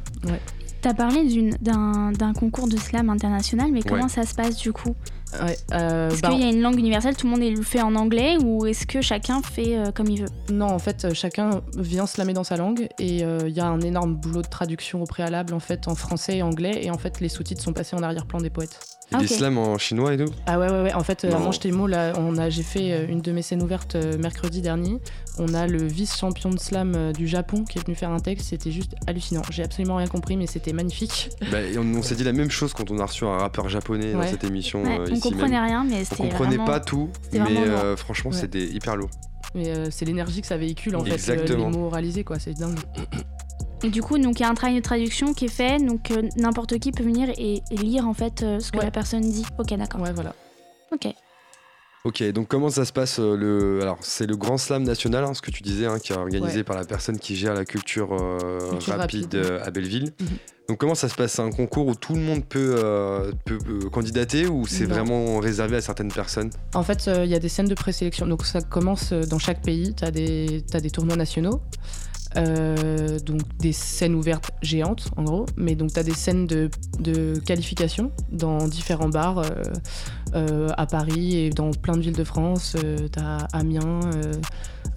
[SPEAKER 3] T'as parlé d'une- d'un d'un concours de slam international, mais comment
[SPEAKER 1] Ouais.
[SPEAKER 3] ça se passe du coup?
[SPEAKER 4] Ouais, euh,
[SPEAKER 3] Est-ce
[SPEAKER 4] bah,
[SPEAKER 3] qu'il y a une langue universelle, tout le monde le fait en anglais, ou est-ce que chacun fait euh, comme il veut?
[SPEAKER 4] Non, en fait, euh, chacun vient slammer dans sa langue et euh, il y a un énorme boulot de traduction au préalable en fait en français et anglais et en fait les sous-titres sont passés en arrière-plan des poètes.
[SPEAKER 3] Ah,
[SPEAKER 1] des
[SPEAKER 3] ok.
[SPEAKER 1] slams en chinois et tout?
[SPEAKER 4] Ah ouais ouais ouais. En fait, euh, à
[SPEAKER 1] Non.
[SPEAKER 4] Mange tes mots là, on a j'ai fait euh, une de mes scènes ouvertes euh, mercredi dernier. On a le vice-champion de slam euh, du Japon qui est venu faire un texte. C'était juste hallucinant. J'ai absolument rien compris, mais c'était magnifique.
[SPEAKER 1] Bah, et on, on s'est dit la même chose quand on a reçu un rappeur japonais dans cette émission
[SPEAKER 3] Ouais,
[SPEAKER 1] euh,
[SPEAKER 3] On
[SPEAKER 1] ici
[SPEAKER 3] comprenait
[SPEAKER 1] même.
[SPEAKER 3] rien, mais
[SPEAKER 1] On
[SPEAKER 3] c'était
[SPEAKER 1] comprenait
[SPEAKER 3] vraiment...
[SPEAKER 1] pas tout, mais euh, franchement
[SPEAKER 4] Ouais.
[SPEAKER 1] c'était hyper lourd.
[SPEAKER 4] Mais euh, c'est l'énergie que ça véhicule en fait,
[SPEAKER 1] Exactement.
[SPEAKER 4] euh, les mots oralisés quoi. C'est dingue.
[SPEAKER 3] Et du coup, donc il y a un travail de traduction qui est fait, donc euh, n'importe qui peut venir et, et lire en fait euh, ce que
[SPEAKER 4] Ouais.
[SPEAKER 3] la personne dit. Ok, d'accord.
[SPEAKER 4] Ouais voilà.
[SPEAKER 3] Ok.
[SPEAKER 1] Ok, donc comment ça se passe euh, le Alors c'est le Grand Slam national, hein, ce que tu disais, hein, qui est organisé
[SPEAKER 4] Ouais.
[SPEAKER 1] par la personne qui gère la culture, euh,
[SPEAKER 4] Culture
[SPEAKER 1] rapide,
[SPEAKER 4] rapide,
[SPEAKER 1] euh, à Belleville.
[SPEAKER 4] Mhm.
[SPEAKER 1] Donc comment ça se passe? C'est un concours où tout le monde peut, euh, peut candidater ou c'est vraiment réservé à certaines personnes?
[SPEAKER 4] En fait, il y a des scènes de présélection. Donc ça commence dans chaque pays. Tu as, des t'as des tournois nationaux. Euh, donc des scènes ouvertes géantes en gros, mais donc tu as des scènes de, de qualification dans différents bars euh, euh, à Paris et dans plein de villes de France. tu as Amiens, euh,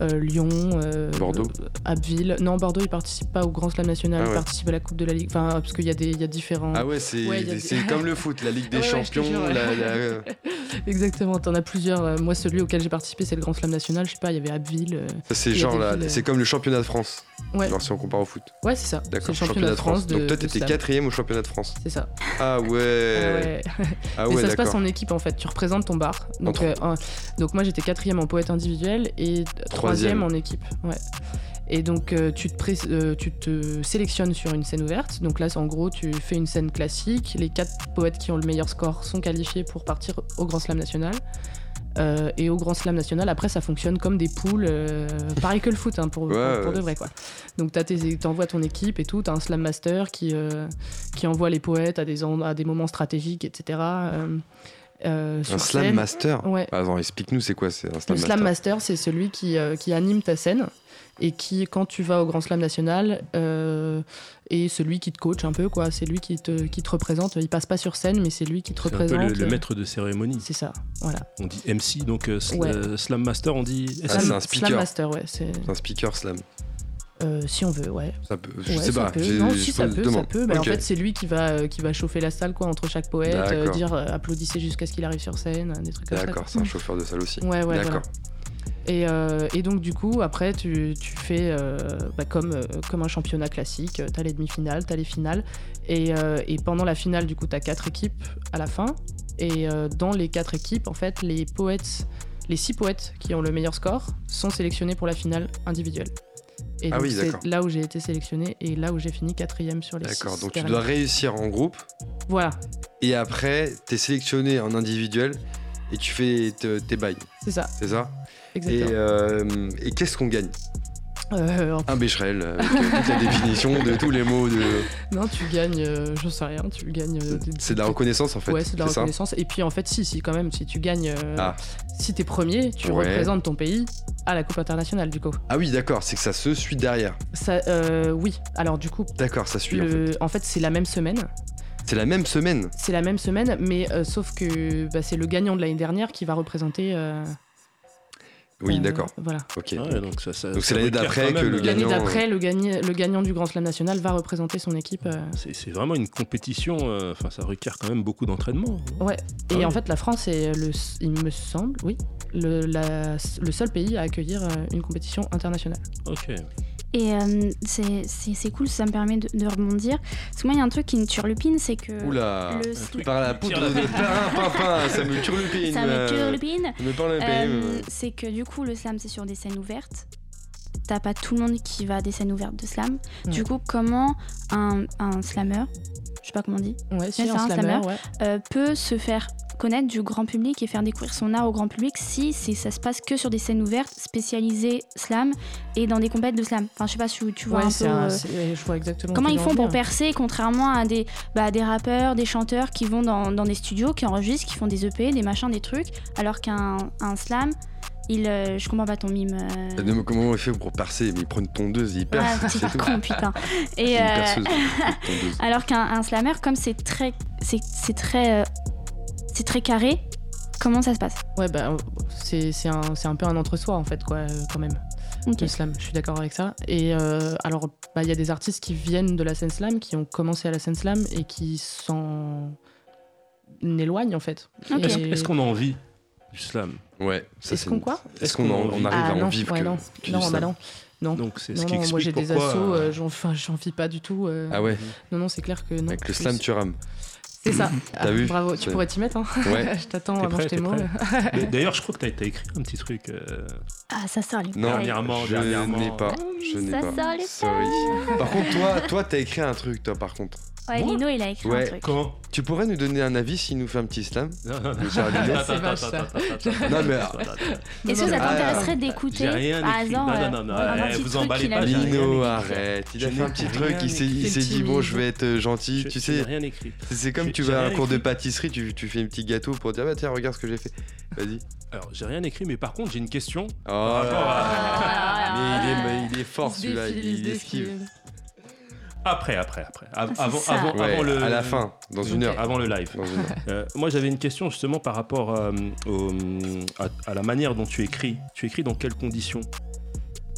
[SPEAKER 4] euh, Lyon, euh,
[SPEAKER 1] Bordeaux
[SPEAKER 4] Abbeville. Non, Bordeaux il participe pas au Grand Slam national,
[SPEAKER 1] Ah ouais.
[SPEAKER 4] il participe à la Coupe de la Ligue. Enfin, parce qu'il y, a des- il y a différents.
[SPEAKER 1] Ah ouais, c'est
[SPEAKER 4] Ouais, des-
[SPEAKER 1] comme le foot, la Ligue des
[SPEAKER 4] Ouais,
[SPEAKER 1] Champions.
[SPEAKER 4] jure,
[SPEAKER 1] la- la-
[SPEAKER 4] Exactement, t'en as plusieurs. Euh, Moi, celui auquel j'ai participé, c'est le Grand Slam national. Je sais pas, il y avait Abbeville. euh,
[SPEAKER 1] Ça, c'est genre
[SPEAKER 4] villes, euh,
[SPEAKER 1] c'est comme le championnat de France.
[SPEAKER 4] Ouais,
[SPEAKER 1] Genre si on compare au foot.
[SPEAKER 4] ouais c'est ça.
[SPEAKER 1] D'accord,
[SPEAKER 4] championnat de France. de-
[SPEAKER 1] Donc toi, t'étais quatrième au championnat de France.
[SPEAKER 4] C'est ça.
[SPEAKER 1] Ah ouais.
[SPEAKER 4] Ah ouais.
[SPEAKER 1] Ah
[SPEAKER 4] ça se passe en équipe en fait. Tu représentes ton bar. Donc, euh, un- donc moi j'étais quatrième en poète individuel et troisième en équipe. Ouais. Et donc euh, tu, te pré- euh, tu te sélectionnes sur une scène ouverte. Donc là, en gros, tu fais une scène classique. Les quatre poètes qui ont le meilleur score sont qualifiés pour partir au Grand Slam national. Euh, et au Grand Slam national, après, ça fonctionne comme des poules, pareil que le foot, hein, pour,
[SPEAKER 1] Ouais,
[SPEAKER 4] pour
[SPEAKER 1] ouais.
[SPEAKER 4] de vrai. quoi. Donc tu envoies ton équipe et tout, tu as un Slam Master qui, qui envoie les poètes à des, à des moments stratégiques, etc. euh,
[SPEAKER 1] Un
[SPEAKER 4] sur
[SPEAKER 1] slam
[SPEAKER 4] scène.
[SPEAKER 1] master.
[SPEAKER 4] Ouais.
[SPEAKER 1] Attends, explique-nous c'est quoi c'est un slam
[SPEAKER 4] Le Slam
[SPEAKER 1] master.
[SPEAKER 4] Master, c'est celui qui, euh, qui anime ta scène et qui, quand tu vas au Grand Slam national, euh, est celui qui te coach un peu. quoi. C'est lui qui te, qui te représente. Il passe pas sur scène, mais c'est lui qui te
[SPEAKER 2] C'est un peu
[SPEAKER 4] représente.
[SPEAKER 2] le, le maître de cérémonie.
[SPEAKER 4] C'est ça, voilà.
[SPEAKER 2] On dit MC, donc euh, sl-
[SPEAKER 4] Ouais.
[SPEAKER 2] euh, Slam Master, on dit
[SPEAKER 1] Ah, c'est un speaker.
[SPEAKER 4] Slam Master, ouais. c'est-
[SPEAKER 1] C'est un speaker slam.
[SPEAKER 4] Euh, si on veut, ouais.
[SPEAKER 1] Ça peut, je
[SPEAKER 4] Ouais,
[SPEAKER 1] sais
[SPEAKER 4] ça
[SPEAKER 1] pas.
[SPEAKER 4] peut. Non, si ça peut, ça peut. Mais en fait, c'est lui qui va, euh, qui va chauffer la salle quoi, entre chaque poète, euh, dire euh, applaudissez jusqu'à ce qu'il arrive sur scène, des trucs comme ça.
[SPEAKER 1] D'accord, c'est un chauffeur de salle aussi.
[SPEAKER 4] Ouais, ouais,
[SPEAKER 1] D'accord.
[SPEAKER 4] voilà. Et, et donc, du coup, après, tu, tu fais bah, comme, comme un championnat classique. Tu as les demi-finales, tu as les finales. Et, et pendant la finale, du coup, tu as quatre équipes à la fin. Et dans les quatre équipes, en fait, les poètes, les six poètes qui ont le meilleur score sont sélectionnés pour la finale individuelle. Et
[SPEAKER 1] Ah
[SPEAKER 4] donc,
[SPEAKER 1] oui,
[SPEAKER 4] c'est là où j'ai été sélectionné et là où j'ai fini quatrième sur les
[SPEAKER 1] D'accord, donc tu dois réussir en groupe.
[SPEAKER 4] Voilà,
[SPEAKER 1] et après t'es sélectionné en individuel et tu fais te- tes bails,
[SPEAKER 4] c'est ça,
[SPEAKER 1] c'est ça? Et,
[SPEAKER 4] exactement.
[SPEAKER 1] euh, et qu'est-ce qu'on gagne?
[SPEAKER 4] Euh,
[SPEAKER 1] Un bécherel, avec euh, toute la définition de tous les mots. De...
[SPEAKER 4] non, tu gagnes, euh, je sais rien, tu gagnes. euh,
[SPEAKER 1] C'est de la reconnaissance en fait.
[SPEAKER 4] Ouais, c'est de la
[SPEAKER 1] ça
[SPEAKER 4] reconnaissance. Et puis en fait, si, si, quand même, si tu gagnes, euh,
[SPEAKER 1] Ah.
[SPEAKER 4] si t'es premier, tu
[SPEAKER 1] Ouais.
[SPEAKER 4] représentes ton pays à la Coupe internationale, du coup.
[SPEAKER 1] Ah oui, d'accord, c'est que ça se suit derrière.
[SPEAKER 4] Ça, euh, oui. Alors du coup,
[SPEAKER 1] D'accord, ça suit en fait.
[SPEAKER 4] le- en fait, c'est la même semaine.
[SPEAKER 1] C'est la même semaine.
[SPEAKER 4] C'est la même semaine, mais euh, sauf que bah, c'est le gagnant de l'année dernière qui va représenter. euh,
[SPEAKER 1] Oui,
[SPEAKER 4] euh,
[SPEAKER 1] d'accord.
[SPEAKER 4] Voilà.
[SPEAKER 1] Ok.
[SPEAKER 2] Ah ouais, donc ça, ça-
[SPEAKER 1] Donc c'est l'année d'après que le
[SPEAKER 2] euh,
[SPEAKER 4] L'année
[SPEAKER 1] gagnant,
[SPEAKER 4] d'après, le, gagné- le gagnant du Grand Slam national va représenter son équipe. euh,
[SPEAKER 2] C'est vraiment une compétition, euh, enfin ça requiert quand même beaucoup d'entraînement.
[SPEAKER 4] Ouais. Et
[SPEAKER 2] Ah oui.
[SPEAKER 4] en fait, la France est, le, il me semble, oui, le, la- le seul pays à accueillir euh, une compétition internationale.
[SPEAKER 2] Ok.
[SPEAKER 3] Et euh, c'est- cool, ça me permet de, de rebondir. Parce que moi, il y a un truc qui me turlupine, c'est que.
[SPEAKER 1] Oula
[SPEAKER 3] le
[SPEAKER 1] Par la poudre de pain, pain, pain, ça me turlupine.
[SPEAKER 3] ça me turlupine. Euh, c'est que du coup, le slam, c'est sur des scènes ouvertes. T'as pas tout le monde qui va à des scènes ouvertes de slam.
[SPEAKER 4] Ouais.
[SPEAKER 3] Du coup, comment un, un slammer, je sais pas comment on dit,
[SPEAKER 4] Ouais, si,
[SPEAKER 3] c'est
[SPEAKER 4] un
[SPEAKER 3] un
[SPEAKER 4] slammer,
[SPEAKER 3] slammer.
[SPEAKER 4] ouais.
[SPEAKER 3] euh, peut se faire connaître du grand public et faire découvrir son art au grand public si c'est- ça se passe que sur des scènes ouvertes spécialisées slam et dans des compètes de slam. Enfin, je sais pas si tu vois
[SPEAKER 4] Ouais,
[SPEAKER 3] un peu.
[SPEAKER 4] un-
[SPEAKER 3] euh,
[SPEAKER 4] c'est- ouais, je vois exactement.
[SPEAKER 3] Comment ils font pour
[SPEAKER 4] venir.
[SPEAKER 3] percer, contrairement à des, bah, des rappeurs, des chanteurs qui vont dans, dans des studios, qui enregistrent, qui font des EP, des machins, des trucs, alors qu'un un slam, il, euh, je comprends pas ton mime. euh,
[SPEAKER 1] Comment on fait pour percer? Mais ils prennent une tondeuse, ils percent,
[SPEAKER 3] Ah,
[SPEAKER 1] c'est
[SPEAKER 3] con, putain.
[SPEAKER 1] Une
[SPEAKER 3] euh,
[SPEAKER 1] perceuse, une tondeuse.
[SPEAKER 3] alors qu'un un slammer, comme c'est très, c'est c'est très, euh, c'est très carré, comment ça se passe
[SPEAKER 4] Ouais, bah, c'est c'est un, c'est un peu un entre-soi, en fait, quoi, euh, quand même.
[SPEAKER 3] Ok.
[SPEAKER 4] Le slam, je suis d'accord avec ça. Et euh, alors, bah, il y a des artistes qui viennent de la scène slam, qui ont commencé à la scène slam et qui s'en éloignent, en fait.
[SPEAKER 3] Ok.
[SPEAKER 2] Est-ce qu'on a envie du slam?
[SPEAKER 1] Ouais,
[SPEAKER 4] Est-ce qu'on quoi
[SPEAKER 1] Est-ce qu'on en- on arrive
[SPEAKER 4] Ah
[SPEAKER 1] à en
[SPEAKER 4] non,
[SPEAKER 1] vivre
[SPEAKER 4] ouais,
[SPEAKER 1] que,
[SPEAKER 4] non,
[SPEAKER 1] que du
[SPEAKER 4] non, bah non. Non.
[SPEAKER 2] Donc c'est ce
[SPEAKER 4] Non,
[SPEAKER 2] qui
[SPEAKER 4] non, moi j'ai des assos,
[SPEAKER 2] euh,
[SPEAKER 4] euh, j'en vis pas du tout. euh.
[SPEAKER 1] Ah ouais,
[SPEAKER 4] Non, non, c'est clair que non.
[SPEAKER 1] avec le slam tu rames.
[SPEAKER 4] C'est ça.
[SPEAKER 1] T'as vu
[SPEAKER 4] Bravo, tu pourrais t'y mettre. Hein.
[SPEAKER 1] Ouais.
[SPEAKER 4] je t'attends avant
[SPEAKER 2] prêt,
[SPEAKER 4] tes mots.
[SPEAKER 2] D'ailleurs, je crois que t'as as écrit un petit truc. euh,
[SPEAKER 3] Ah, ça sort les
[SPEAKER 1] Non.
[SPEAKER 2] Dernièrement,
[SPEAKER 1] je
[SPEAKER 2] dernièrement.
[SPEAKER 1] n'ai pas. Je n'ai
[SPEAKER 3] Ça
[SPEAKER 1] pas.
[SPEAKER 3] sort les
[SPEAKER 1] Sorry. Par contre, toi, toi, t'as écrit un truc, toi, par contre.
[SPEAKER 3] Ouais,
[SPEAKER 2] Moi
[SPEAKER 3] Lino, il a écrit
[SPEAKER 1] Ouais.
[SPEAKER 3] un truc.
[SPEAKER 2] Quand
[SPEAKER 1] Tu pourrais nous donner un avis s'il nous fait un petit slam
[SPEAKER 2] Non, non, non.
[SPEAKER 1] Lino.
[SPEAKER 4] C'est vache, ça.
[SPEAKER 1] Non, mais-
[SPEAKER 3] Est-ce que ça
[SPEAKER 1] Ah,
[SPEAKER 3] t'intéresserait
[SPEAKER 2] J'ai
[SPEAKER 3] d'écouter
[SPEAKER 2] rien
[SPEAKER 3] par
[SPEAKER 2] écrit.
[SPEAKER 3] exemple
[SPEAKER 2] Non,
[SPEAKER 3] euh,
[SPEAKER 2] non, non,
[SPEAKER 3] un
[SPEAKER 2] eh,
[SPEAKER 3] petit
[SPEAKER 2] vous
[SPEAKER 3] truc
[SPEAKER 2] emballez
[SPEAKER 3] qu'il a
[SPEAKER 2] pas, j'ai rien
[SPEAKER 1] Lino,
[SPEAKER 2] écrit.
[SPEAKER 1] arrête. Il a
[SPEAKER 2] Je
[SPEAKER 1] fait un
[SPEAKER 2] n'ai
[SPEAKER 1] petit
[SPEAKER 2] rien
[SPEAKER 1] truc, il s'est, il
[SPEAKER 4] écrit.
[SPEAKER 1] s'est dit bon, je vais être euh, gentil. Tu sais,
[SPEAKER 2] rien écrit.
[SPEAKER 1] c'est comme
[SPEAKER 2] j'ai-
[SPEAKER 1] tu
[SPEAKER 2] j'ai
[SPEAKER 1] vas à un
[SPEAKER 2] rien
[SPEAKER 1] cours de
[SPEAKER 2] écrit.
[SPEAKER 1] pâtisserie, tu, tu fais un petit gâteau pour dire bah tiens, regarde ce que j'ai fait. Vas-y.
[SPEAKER 2] Alors, j'ai rien écrit, mais par contre, j'ai une question.
[SPEAKER 1] Oh là. Mais il est, mais il est fort
[SPEAKER 4] Il se
[SPEAKER 1] celui-là, il, esquive.
[SPEAKER 2] Après, après, après. Av-
[SPEAKER 3] Ah,
[SPEAKER 2] avant, avant,
[SPEAKER 1] Ouais,
[SPEAKER 2] avant le.
[SPEAKER 1] à la fin, dans une heure.
[SPEAKER 2] Avant le live.
[SPEAKER 1] Dans une heure.
[SPEAKER 2] Euh, moi, j'avais une question justement par rapport euh, au- à, à la manière dont tu écris. Tu écris dans quelles conditions?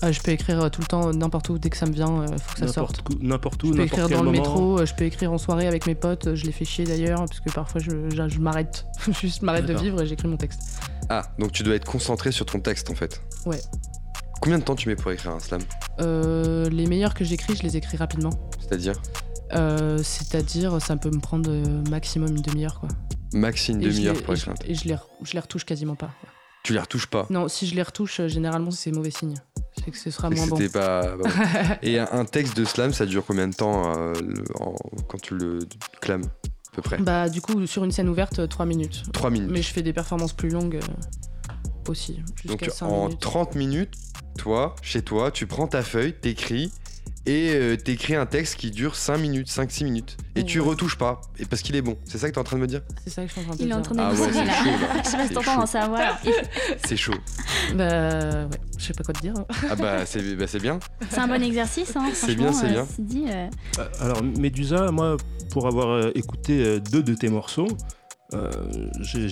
[SPEAKER 4] Ah, je peux écrire euh, tout le temps, euh, n'importe où, dès que ça me vient, euh, faut que ça sorte.
[SPEAKER 2] N'importe où, n'importe où,
[SPEAKER 4] Je peux
[SPEAKER 2] n'importe
[SPEAKER 4] écrire dans le
[SPEAKER 2] moment.
[SPEAKER 4] métro, euh, je peux écrire en soirée avec mes potes, euh, je les fais chier d'ailleurs, parce que parfois je, je- je m'arrête, juste m'arrête de vivre et j'écris mon texte.
[SPEAKER 1] Ah, donc tu dois être concentré sur ton texte en fait.
[SPEAKER 4] Ouais.
[SPEAKER 1] Combien de temps tu mets pour écrire un slam?
[SPEAKER 4] Euh, les meilleurs que j'écris, je les écris rapidement.
[SPEAKER 1] C'est-à-dire
[SPEAKER 4] Euh, C'est-à-dire, ça peut me prendre euh, maximum une demi-heure quoi.
[SPEAKER 1] max une demi-heure
[SPEAKER 4] les-
[SPEAKER 1] pour texte.
[SPEAKER 4] Et je les, je les retouche quasiment pas. quoi.
[SPEAKER 1] Tu les retouches pas?
[SPEAKER 4] Non, si je les retouche, euh, généralement c'est mauvais signe. C'est que ce sera moins bon.
[SPEAKER 1] C'était pas. bah. Et un un texte de slam, ça dure combien de temps euh, le- en- quand tu le clames à peu près?
[SPEAKER 4] Bah du coup, sur une scène ouverte, 3 minutes.
[SPEAKER 1] 3 minutes.
[SPEAKER 4] Mais je fais des performances plus longues euh, aussi,
[SPEAKER 1] Donc
[SPEAKER 4] jusqu'à 5
[SPEAKER 1] en
[SPEAKER 4] minutes.
[SPEAKER 1] 30 minutes, toi, chez toi, tu prends ta feuille, t'écris et euh, t'écris un texte qui dure 5 minutes, 5-6 minutes. Et tu
[SPEAKER 4] Ouais.
[SPEAKER 1] retouches pas, et parce qu'il est bon. C'est ça que t'es en train de me dire
[SPEAKER 4] C'est ça que je suis en train de
[SPEAKER 3] Il est
[SPEAKER 4] dire.
[SPEAKER 3] en train de
[SPEAKER 1] Ah ouais, chaud, là.
[SPEAKER 3] Je sais pas si t'entends
[SPEAKER 1] chaud.
[SPEAKER 3] dans sa voix. là.
[SPEAKER 1] C'est chaud.
[SPEAKER 4] Bah ouais, je sais pas quoi te dire.
[SPEAKER 1] Ah bah c'est bah, c'est bien.
[SPEAKER 3] C'est un bon exercice, hein,
[SPEAKER 1] C'est bien, c'est
[SPEAKER 3] euh,
[SPEAKER 1] bien.
[SPEAKER 3] c'est dit, euh,
[SPEAKER 2] Euh, Alors, Médusa, moi, pour avoir euh, écouté euh, deux de tes morceaux, euh, j'ai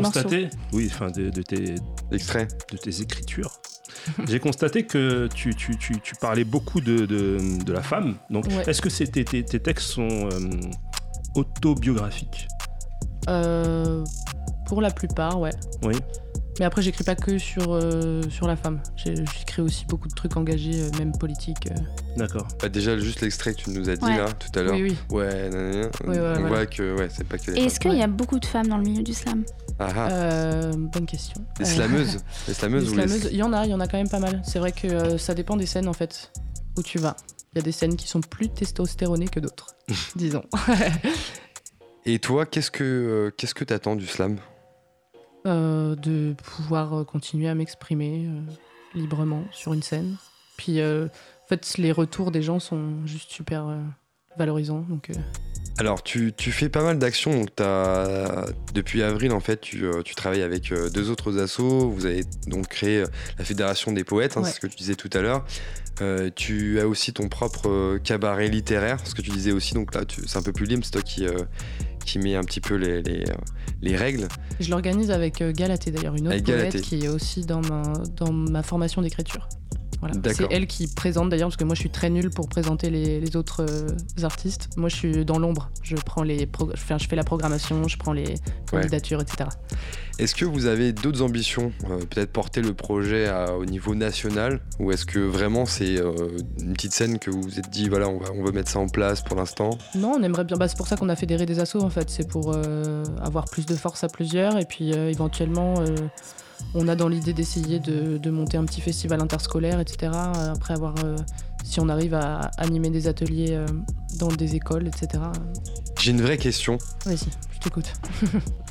[SPEAKER 2] constaté, oui, enfin, de, de tes,
[SPEAKER 1] Extrait.
[SPEAKER 2] de tes écritures. J'ai constaté que tu, tu, tu, tu parlais beaucoup de, de, de la femme. Donc,
[SPEAKER 4] Ouais.
[SPEAKER 2] est-ce que tes, tes textes sont euh, autobiographiques?
[SPEAKER 4] Euh, pour la plupart, ouais.
[SPEAKER 2] Oui.
[SPEAKER 4] Mais après, j'écris pas que sur, euh, sur la femme. J'écris aussi beaucoup de trucs engagés, euh, même politiques. euh.
[SPEAKER 2] D'accord.
[SPEAKER 1] Bah, déjà juste l'extrait que tu nous as dit
[SPEAKER 3] Ouais.
[SPEAKER 1] là tout à l'heure.
[SPEAKER 4] Oui, oui.
[SPEAKER 1] Ouais,
[SPEAKER 4] ouais,
[SPEAKER 1] on
[SPEAKER 4] voilà.
[SPEAKER 1] voit que ouais, c'est pas que
[SPEAKER 3] Et est-ce
[SPEAKER 1] femmes.
[SPEAKER 3] qu'il y a beaucoup de femmes dans le milieu du slam?
[SPEAKER 1] Ah ah.
[SPEAKER 4] Euh, bonne question.
[SPEAKER 1] Les
[SPEAKER 4] Euh,
[SPEAKER 1] slameuses, les slameuses
[SPEAKER 4] les
[SPEAKER 1] ou les
[SPEAKER 4] slameuses, il y en a, il y en a quand même pas mal. C'est vrai que euh, ça dépend des scènes en fait où tu vas. Il y a des scènes qui sont plus testostéronées que d'autres, disons.
[SPEAKER 1] Et toi, qu'est-ce que euh, qu'est-ce que t'attends du slam?
[SPEAKER 4] Euh, de pouvoir euh, continuer à m'exprimer euh, librement sur une scène. Puis en fait, les retours des gens sont juste super valorisants. Donc,
[SPEAKER 1] Alors, tu, tu fais pas mal d'actions. Donc, depuis avril, en fait, tu, tu travailles avec deux autres assos. Vous avez donc créé la Fédération des poètes, hein,
[SPEAKER 4] Ouais.
[SPEAKER 1] c'est ce que tu disais tout à l'heure. Euh, tu as aussi ton propre cabaret littéraire, ce que tu disais aussi. Donc là, c'est un peu plus libre, c'est toi qui, euh, qui met un petit peu les, les, les règles.
[SPEAKER 4] je l'organise avec euh, Galatée d'ailleurs, une autre poète qui est aussi dans ma, dans ma formation d'écriture. Voilà. C'est elle qui présente d'ailleurs, parce que moi je suis très nulle pour présenter les, les autres euh, artistes. Moi je suis dans l'ombre. Je prends les, pro- enfin, je fais la programmation, je prends les candidatures, etc.
[SPEAKER 1] Est-ce que vous avez d'autres ambitions euh, Peut-être porter le projet à- au niveau national Ou est-ce que vraiment c'est euh, une petite scène que vous vous êtes dit, voilà, on, va, on veut mettre ça en place pour l'instant?
[SPEAKER 4] Non, on aimerait bien. Bah, c'est pour ça qu'on a fédéré des assos en fait. C'est pour avoir plus de force à plusieurs et puis éventuellement, on a dans l'idée d'essayer de, de monter un petit festival interscolaire, etc. euh, Après avoir, euh, si on arrive à animer des ateliers euh, dans des écoles, etc.
[SPEAKER 1] J'ai une vraie question.
[SPEAKER 4] Vas-y, je t'écoute.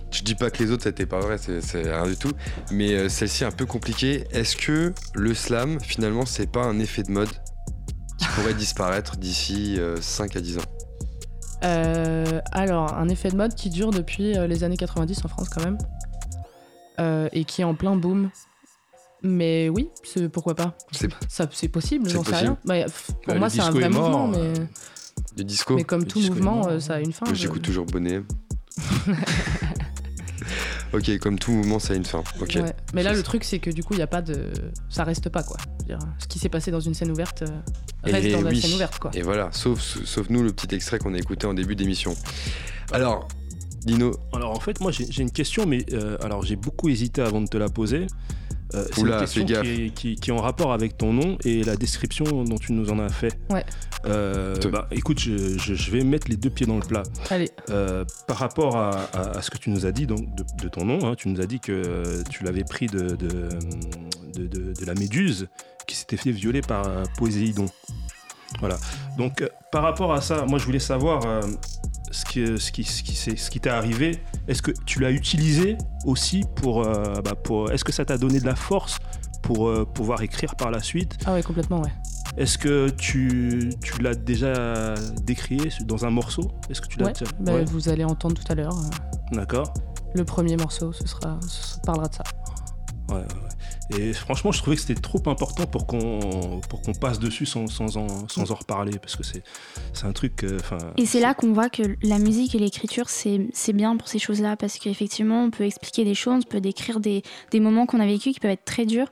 [SPEAKER 1] Je dis pas que les autres c'était pas vrai, c'est rien du tout, mais celle-ci est un peu compliquée. Est-ce que le slam finalement c'est pas un effet de mode qui pourrait disparaître d'ici euh, 5 à 10 ans?
[SPEAKER 4] Euh, alors, un effet de mode qui dure depuis les années 90 en France quand même. Euh, et qui est en plein boom. Mais oui, pourquoi pas
[SPEAKER 1] C'est
[SPEAKER 4] possible, j'en sais rien. Bah, pour
[SPEAKER 2] Bah,
[SPEAKER 4] moi, c'est un vrai
[SPEAKER 2] mort,
[SPEAKER 4] mouvement, mais,
[SPEAKER 2] euh,
[SPEAKER 1] du disco
[SPEAKER 4] mais comme
[SPEAKER 2] le
[SPEAKER 4] tout mouvement, euh, ça a une fin.
[SPEAKER 1] Moi,
[SPEAKER 4] je-
[SPEAKER 1] J'écoute toujours Bonnet. ok, comme tout mouvement ça a une fin. Ok.
[SPEAKER 4] Ouais. Mais là, le truc, c'est que du coup, il y a pas de. Ça reste pas, quoi. Dire, ce qui s'est passé dans une scène ouverte euh, reste
[SPEAKER 1] Et
[SPEAKER 4] dans la scène ouverte, quoi.
[SPEAKER 1] Et voilà, sauf, sauf nous le petit extrait qu'on a écouté en début d'émission. Alors, Dino,
[SPEAKER 2] Alors en fait, moi j'ai une question, mais euh, alors j'ai beaucoup hésité avant de te la poser. Euh, c'est
[SPEAKER 1] Oula,
[SPEAKER 2] une question
[SPEAKER 1] fais gaffe.
[SPEAKER 2] qui est, qui- qui est en rapport avec ton nom et la description dont tu nous en as fait.
[SPEAKER 4] Ouais.
[SPEAKER 2] Euh,
[SPEAKER 1] Te-
[SPEAKER 2] bah, écoute, je, je- je vais mettre les deux pieds dans le plat.
[SPEAKER 4] Allez,
[SPEAKER 2] Euh, par rapport à, à- à ce que tu nous as dit donc, de, de ton nom, hein, tu nous as dit que euh, tu l'avais pris de, de, de- de- de la méduse qui s'était fait violer par Poséidon. Voilà. Donc euh, par rapport à ça, moi je voulais savoir euh, ce qui, ce qui, ce qui, ce qui t'est arrivé, est-ce que tu l'as utilisé aussi pour, euh, bah, pour est-ce que ça t'a donné de la force pour euh, pouvoir écrire par la suite?
[SPEAKER 4] Ah ouais, complètement, ouais.
[SPEAKER 2] Est-ce que tu, tu l'as déjà décrié dans un morceau? Est-ce que tu l'as
[SPEAKER 4] Ouais, bah,
[SPEAKER 2] Ouais,
[SPEAKER 4] Vous allez entendre tout à l'heure. euh,
[SPEAKER 2] D'accord.
[SPEAKER 4] Le premier morceau, ce sera, ce parlera de ça.
[SPEAKER 2] Ouais, ouais, ouais. Et franchement, je trouvais que c'était trop important pour qu'on pour qu'on passe dessus sans, sans, en, sans en reparler parce que c'est c'est un truc. euh.
[SPEAKER 3] Et c'est là qu'on voit que la musique et l'écriture, c'est c'est bien pour ces choses-là, parce qu'effectivement, on peut expliquer des choses, on peut décrire des, des moments qu'on a vécu qui peuvent être très durs.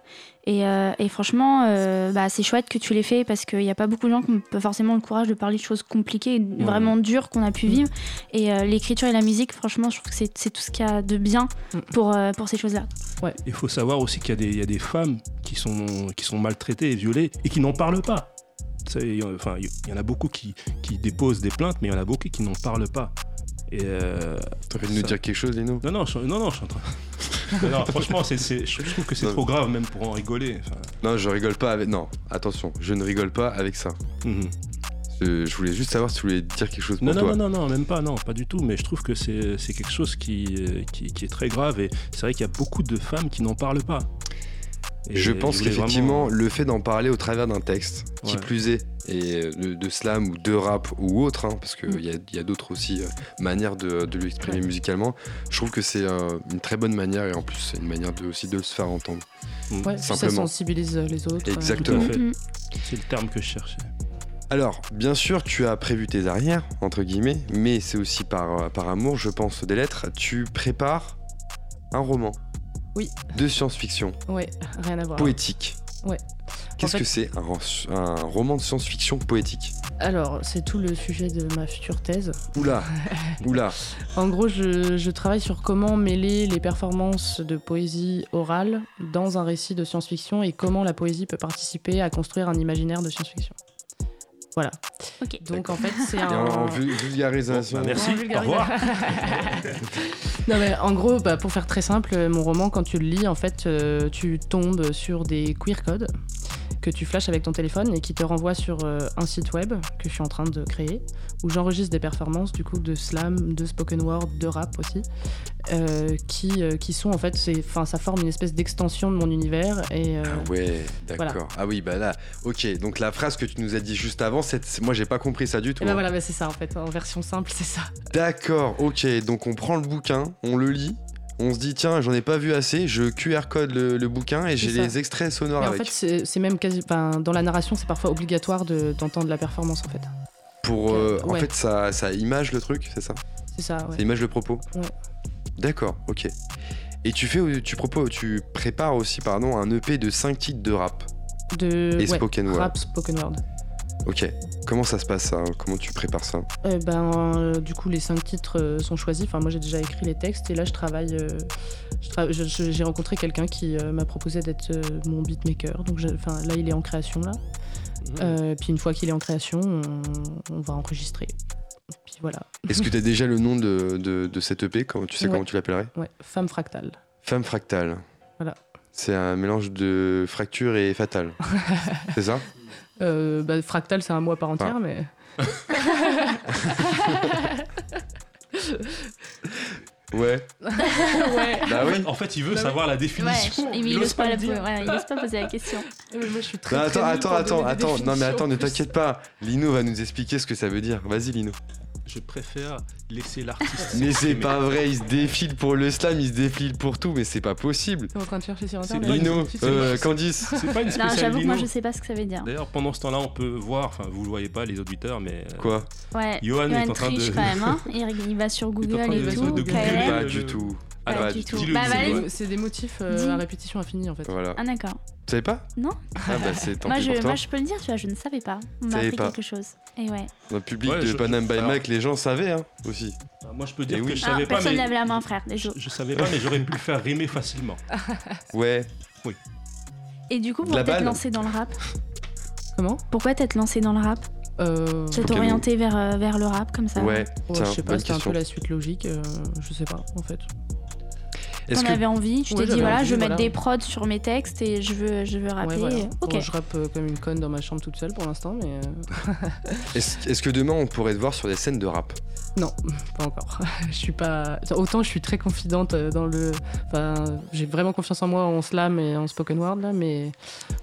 [SPEAKER 3] Et, euh, et franchement, euh, bah, c'est chouette que tu l'aies fait, parce qu'il n'y a pas beaucoup de gens qui ont forcément le courage de parler de choses compliquées, vraiment dures qu'on a pu vivre. Et euh, l'écriture et la musique, franchement, je trouve que c'est tout ce qu'il y a de bien
[SPEAKER 4] Mm.
[SPEAKER 3] pour, euh, pour ces choses-là.
[SPEAKER 2] Il faut savoir aussi qu'il y, a des- il y a des femmes qui sont, qui sont maltraitées et violées et qui n'en parlent pas. Enfin, il y en a beaucoup qui, qui déposent des plaintes, mais il y en a beaucoup qui n'en parlent pas. Et euh,
[SPEAKER 1] envie de nous
[SPEAKER 2] ça-
[SPEAKER 1] dire quelque chose, Lino
[SPEAKER 2] non, non, je, non, non, je suis en train. Non, franchement, c'est, c'est- je trouve que c'est
[SPEAKER 1] Non.
[SPEAKER 2] trop grave même pour en rigoler. Enfin,
[SPEAKER 1] Non, je rigole pas avec. Non, attention, je ne rigole pas avec ça.
[SPEAKER 2] mhm.
[SPEAKER 1] Je, je voulais juste savoir si tu voulais dire quelque chose pour
[SPEAKER 2] Non, non,
[SPEAKER 1] toi.
[SPEAKER 2] non, non, non, même pas, non, pas du tout. Mais je trouve que c'est, c'est quelque chose qui, euh, qui, qui est très grave. Et c'est vrai qu'il y a beaucoup de femmes qui n'en parlent pas. Et
[SPEAKER 1] je pense qu'effectivement,
[SPEAKER 2] vraiment-
[SPEAKER 1] le fait d'en parler au travers d'un texte, qui plus est, et euh, de, de slam ou de rap ou autre, hein, parce qu'il
[SPEAKER 4] Mm.
[SPEAKER 1] y a, il y a d'autres aussi euh, manières de, de l'exprimer
[SPEAKER 4] Ouais.
[SPEAKER 1] musicalement, je trouve que c'est euh, une très bonne manière et en plus c'est une manière de, aussi de se faire entendre.
[SPEAKER 4] Ouais, puis ça
[SPEAKER 1] Simplement.
[SPEAKER 4] sensibilise les autres. euh,
[SPEAKER 1] Exactement.
[SPEAKER 3] Mm.
[SPEAKER 2] C'est le terme que je cherchais.
[SPEAKER 1] Alors, bien sûr, tu as prévu tes arrières, entre guillemets, mais c'est aussi par, euh, par amour, je pense, des lettres. Tu prépares un roman.
[SPEAKER 4] Oui.
[SPEAKER 1] De science-fiction,
[SPEAKER 4] Ouais, rien à voir.
[SPEAKER 1] poétique.
[SPEAKER 4] Ouais.
[SPEAKER 1] Qu'est-ce
[SPEAKER 4] En fait-
[SPEAKER 1] que c'est un, ro- un roman de science-fiction poétique?
[SPEAKER 4] Alors, c'est tout le sujet de ma future thèse.
[SPEAKER 1] Oula, oula.
[SPEAKER 4] En gros, je, je travaille sur comment mêler les performances de poésie orale dans un récit de science-fiction et comment la poésie peut participer à construire un imaginaire de science-fiction. Voilà. Donc en fait, c'est un.
[SPEAKER 1] en, en vul- vulgarisation.
[SPEAKER 2] Merci.
[SPEAKER 4] En
[SPEAKER 2] Au
[SPEAKER 4] vulgarisation.
[SPEAKER 2] revoir.
[SPEAKER 4] Non mais en gros, bah, pour faire très simple, mon roman, quand tu le lis, en fait, euh, tu tombes sur des queer codes que tu flashes avec ton téléphone et qui te renvoient sur euh, un site web que je suis en train de créer, où j'enregistre des performances du coup de slam, de spoken word, de rap aussi, euh, qui, euh, qui sont en fait, c'est- 'fin, ça forme une espèce d'extension de mon univers et euh,
[SPEAKER 1] Ah ouais, d'accord.
[SPEAKER 4] Voilà.
[SPEAKER 1] Ah oui, bah là, ok. Donc la phrase que tu nous as dit juste avant, c'est- moi j'ai pas compris ça du tout.
[SPEAKER 4] et ben
[SPEAKER 1] hein.
[SPEAKER 4] voilà, bah, c'est ça en fait, en version simple, c'est ça.
[SPEAKER 1] D'accord, ok. Donc on prend le bouquin, on le lit, on se dit tiens, j'en ai pas vu assez, je QR code le, le bouquin et j'ai les extraits sonores
[SPEAKER 4] Et en
[SPEAKER 1] avec.
[SPEAKER 4] fait, c'est même quasi, dans la narration, c'est parfois obligatoire de- d'entendre la performance en fait.
[SPEAKER 1] Pour, euh, en
[SPEAKER 4] Ouais.
[SPEAKER 1] fait, ça, ça image le truc, c'est ça
[SPEAKER 4] C'est ça, ouais.
[SPEAKER 1] Ça image le propos
[SPEAKER 4] Ouais.
[SPEAKER 1] D'accord, ok. Et tu fais, tu proposes, tu prépares aussi, pardon, un EP de 5 titres de rap
[SPEAKER 4] De
[SPEAKER 1] et spoken word.
[SPEAKER 4] rap, spoken word.
[SPEAKER 1] Ok. Comment ça se passe ça? Comment tu prépares ça?
[SPEAKER 4] Euh, ben, euh, du coup, les cinq titres euh, sont choisis. Enfin, moi, j'ai déjà écrit les textes et là, je travaille. euh, tra- j'ai rencontré quelqu'un qui euh, m'a proposé d'être euh, mon beatmaker. Donc, enfin, là, il est en création là. Euh, puis une fois qu'il est en création, on, on va enregistrer. Puis voilà.
[SPEAKER 1] Est-ce que tu as déjà le nom de, de, de cet EP comment, Tu sais
[SPEAKER 4] Ouais.
[SPEAKER 1] comment tu l'appellerais?
[SPEAKER 4] Ouais, femme fractale.
[SPEAKER 1] Femme fractale.
[SPEAKER 4] Voilà.
[SPEAKER 1] C'est un mélange de fracture et fatal. c'est ça?
[SPEAKER 4] Euh, bah, fractale, c'est un mot à part entière,
[SPEAKER 1] Ah.
[SPEAKER 4] mais.
[SPEAKER 1] Ouais.
[SPEAKER 4] ouais.
[SPEAKER 1] Bah
[SPEAKER 2] En
[SPEAKER 1] oui.
[SPEAKER 2] fait- En fait, il veut
[SPEAKER 4] Bah oui.
[SPEAKER 2] savoir la
[SPEAKER 3] Ouais,
[SPEAKER 2] définition.
[SPEAKER 3] il,
[SPEAKER 2] il
[SPEAKER 3] ose
[SPEAKER 2] ose
[SPEAKER 3] pas,
[SPEAKER 2] pas
[SPEAKER 3] la
[SPEAKER 2] le dire.
[SPEAKER 3] ouais, il ose pas poser la question.
[SPEAKER 4] Mais moi, je suis très.
[SPEAKER 1] Non,
[SPEAKER 4] très
[SPEAKER 1] attends, attends, attends, attends. Non, mais attends, ne t'inquiète pas. Lino va nous expliquer ce que ça veut dire. Vas-y, Lino.
[SPEAKER 2] Je préfère laisser l'artiste.
[SPEAKER 1] Mais c'est pas vrai. Il se défile pour le slam, il se défile pour tout, mais c'est pas possible.
[SPEAKER 4] T'es en train de chercher sur internet.
[SPEAKER 2] Lino.
[SPEAKER 1] Euh, Candice.
[SPEAKER 2] C'est pas une
[SPEAKER 3] Non,
[SPEAKER 2] spéciale
[SPEAKER 3] j'avoue que moi, je sais pas ce que ça veut dire.
[SPEAKER 2] D'ailleurs, pendant ce temps-là, on peut voir, enfin, vous le voyez pas, les auditeurs, mais. euh,
[SPEAKER 1] Quoi?
[SPEAKER 3] Ouais,
[SPEAKER 2] Johan est en train
[SPEAKER 3] triche
[SPEAKER 2] de-
[SPEAKER 3] quand même, hein. il, va sur
[SPEAKER 2] Il est en
[SPEAKER 3] Google
[SPEAKER 2] train
[SPEAKER 3] et
[SPEAKER 2] de-
[SPEAKER 3] tout.
[SPEAKER 2] de
[SPEAKER 3] KLM.
[SPEAKER 2] googler.
[SPEAKER 1] Pas du tout.
[SPEAKER 3] Pas du tout.
[SPEAKER 2] Dis-le,
[SPEAKER 3] Bah, vas-y.
[SPEAKER 4] C'est- des motifs euh, à répétition infinie en fait.
[SPEAKER 1] Voilà.
[SPEAKER 3] Ah, d'accord.
[SPEAKER 1] Tu savais pas?
[SPEAKER 3] Non.
[SPEAKER 1] Ah bah c'est tant
[SPEAKER 3] Moi
[SPEAKER 1] pis
[SPEAKER 3] je,
[SPEAKER 1] pour toi.
[SPEAKER 3] moi, je peux le dire, tu vois, je ne savais pas. On m'a
[SPEAKER 1] Savais
[SPEAKER 3] appris
[SPEAKER 1] pas.
[SPEAKER 3] quelque chose. Et ouais.
[SPEAKER 1] Dans le public
[SPEAKER 2] Ouais,
[SPEAKER 1] de
[SPEAKER 2] je-
[SPEAKER 1] Panam
[SPEAKER 2] je-
[SPEAKER 1] by
[SPEAKER 2] alors-
[SPEAKER 1] Mac, les gens savaient hein, aussi.
[SPEAKER 2] bah, Moi, je peux dire
[SPEAKER 1] Eh
[SPEAKER 2] que
[SPEAKER 1] oui.
[SPEAKER 2] je
[SPEAKER 3] Ah,
[SPEAKER 2] savais pas,
[SPEAKER 3] personne lève la main, frère.
[SPEAKER 2] Je, je savais pas, mais j'aurais pu le faire rimer facilement.
[SPEAKER 1] Ouais.
[SPEAKER 3] Et du coup, pourquoi t'être lancé dans le rap
[SPEAKER 4] Comment?
[SPEAKER 3] Pourquoi t'être lancé dans le rap?
[SPEAKER 4] Euh...
[SPEAKER 3] T'es
[SPEAKER 1] Pokémon.
[SPEAKER 3] orienté vers, euh, vers le rap comme ça
[SPEAKER 1] Ouais.
[SPEAKER 4] ouais, Je sais pas, c'était un peu la suite logique. euh, je sais pas en fait.
[SPEAKER 1] Est-ce
[SPEAKER 3] T'en
[SPEAKER 1] que
[SPEAKER 3] avais envie, tu
[SPEAKER 4] Ouais,
[SPEAKER 3] t'es dit voilà,
[SPEAKER 4] envie,
[SPEAKER 3] je veux mettre
[SPEAKER 4] voilà.
[SPEAKER 3] des prods sur mes textes et je veux, je veux rapper.
[SPEAKER 4] Ouais, voilà.
[SPEAKER 3] Ok.
[SPEAKER 4] Bon, je rappe euh, comme une conne dans ma chambre toute seule pour l'instant, mais. euh,
[SPEAKER 1] est-ce est-ce que demain on pourrait te voir sur des scènes de rap?
[SPEAKER 4] Non, pas encore. je suis pas. Autant je suis très confidente euh, dans le. Enfin, j'ai vraiment confiance en moi en slam et en spoken word là, mais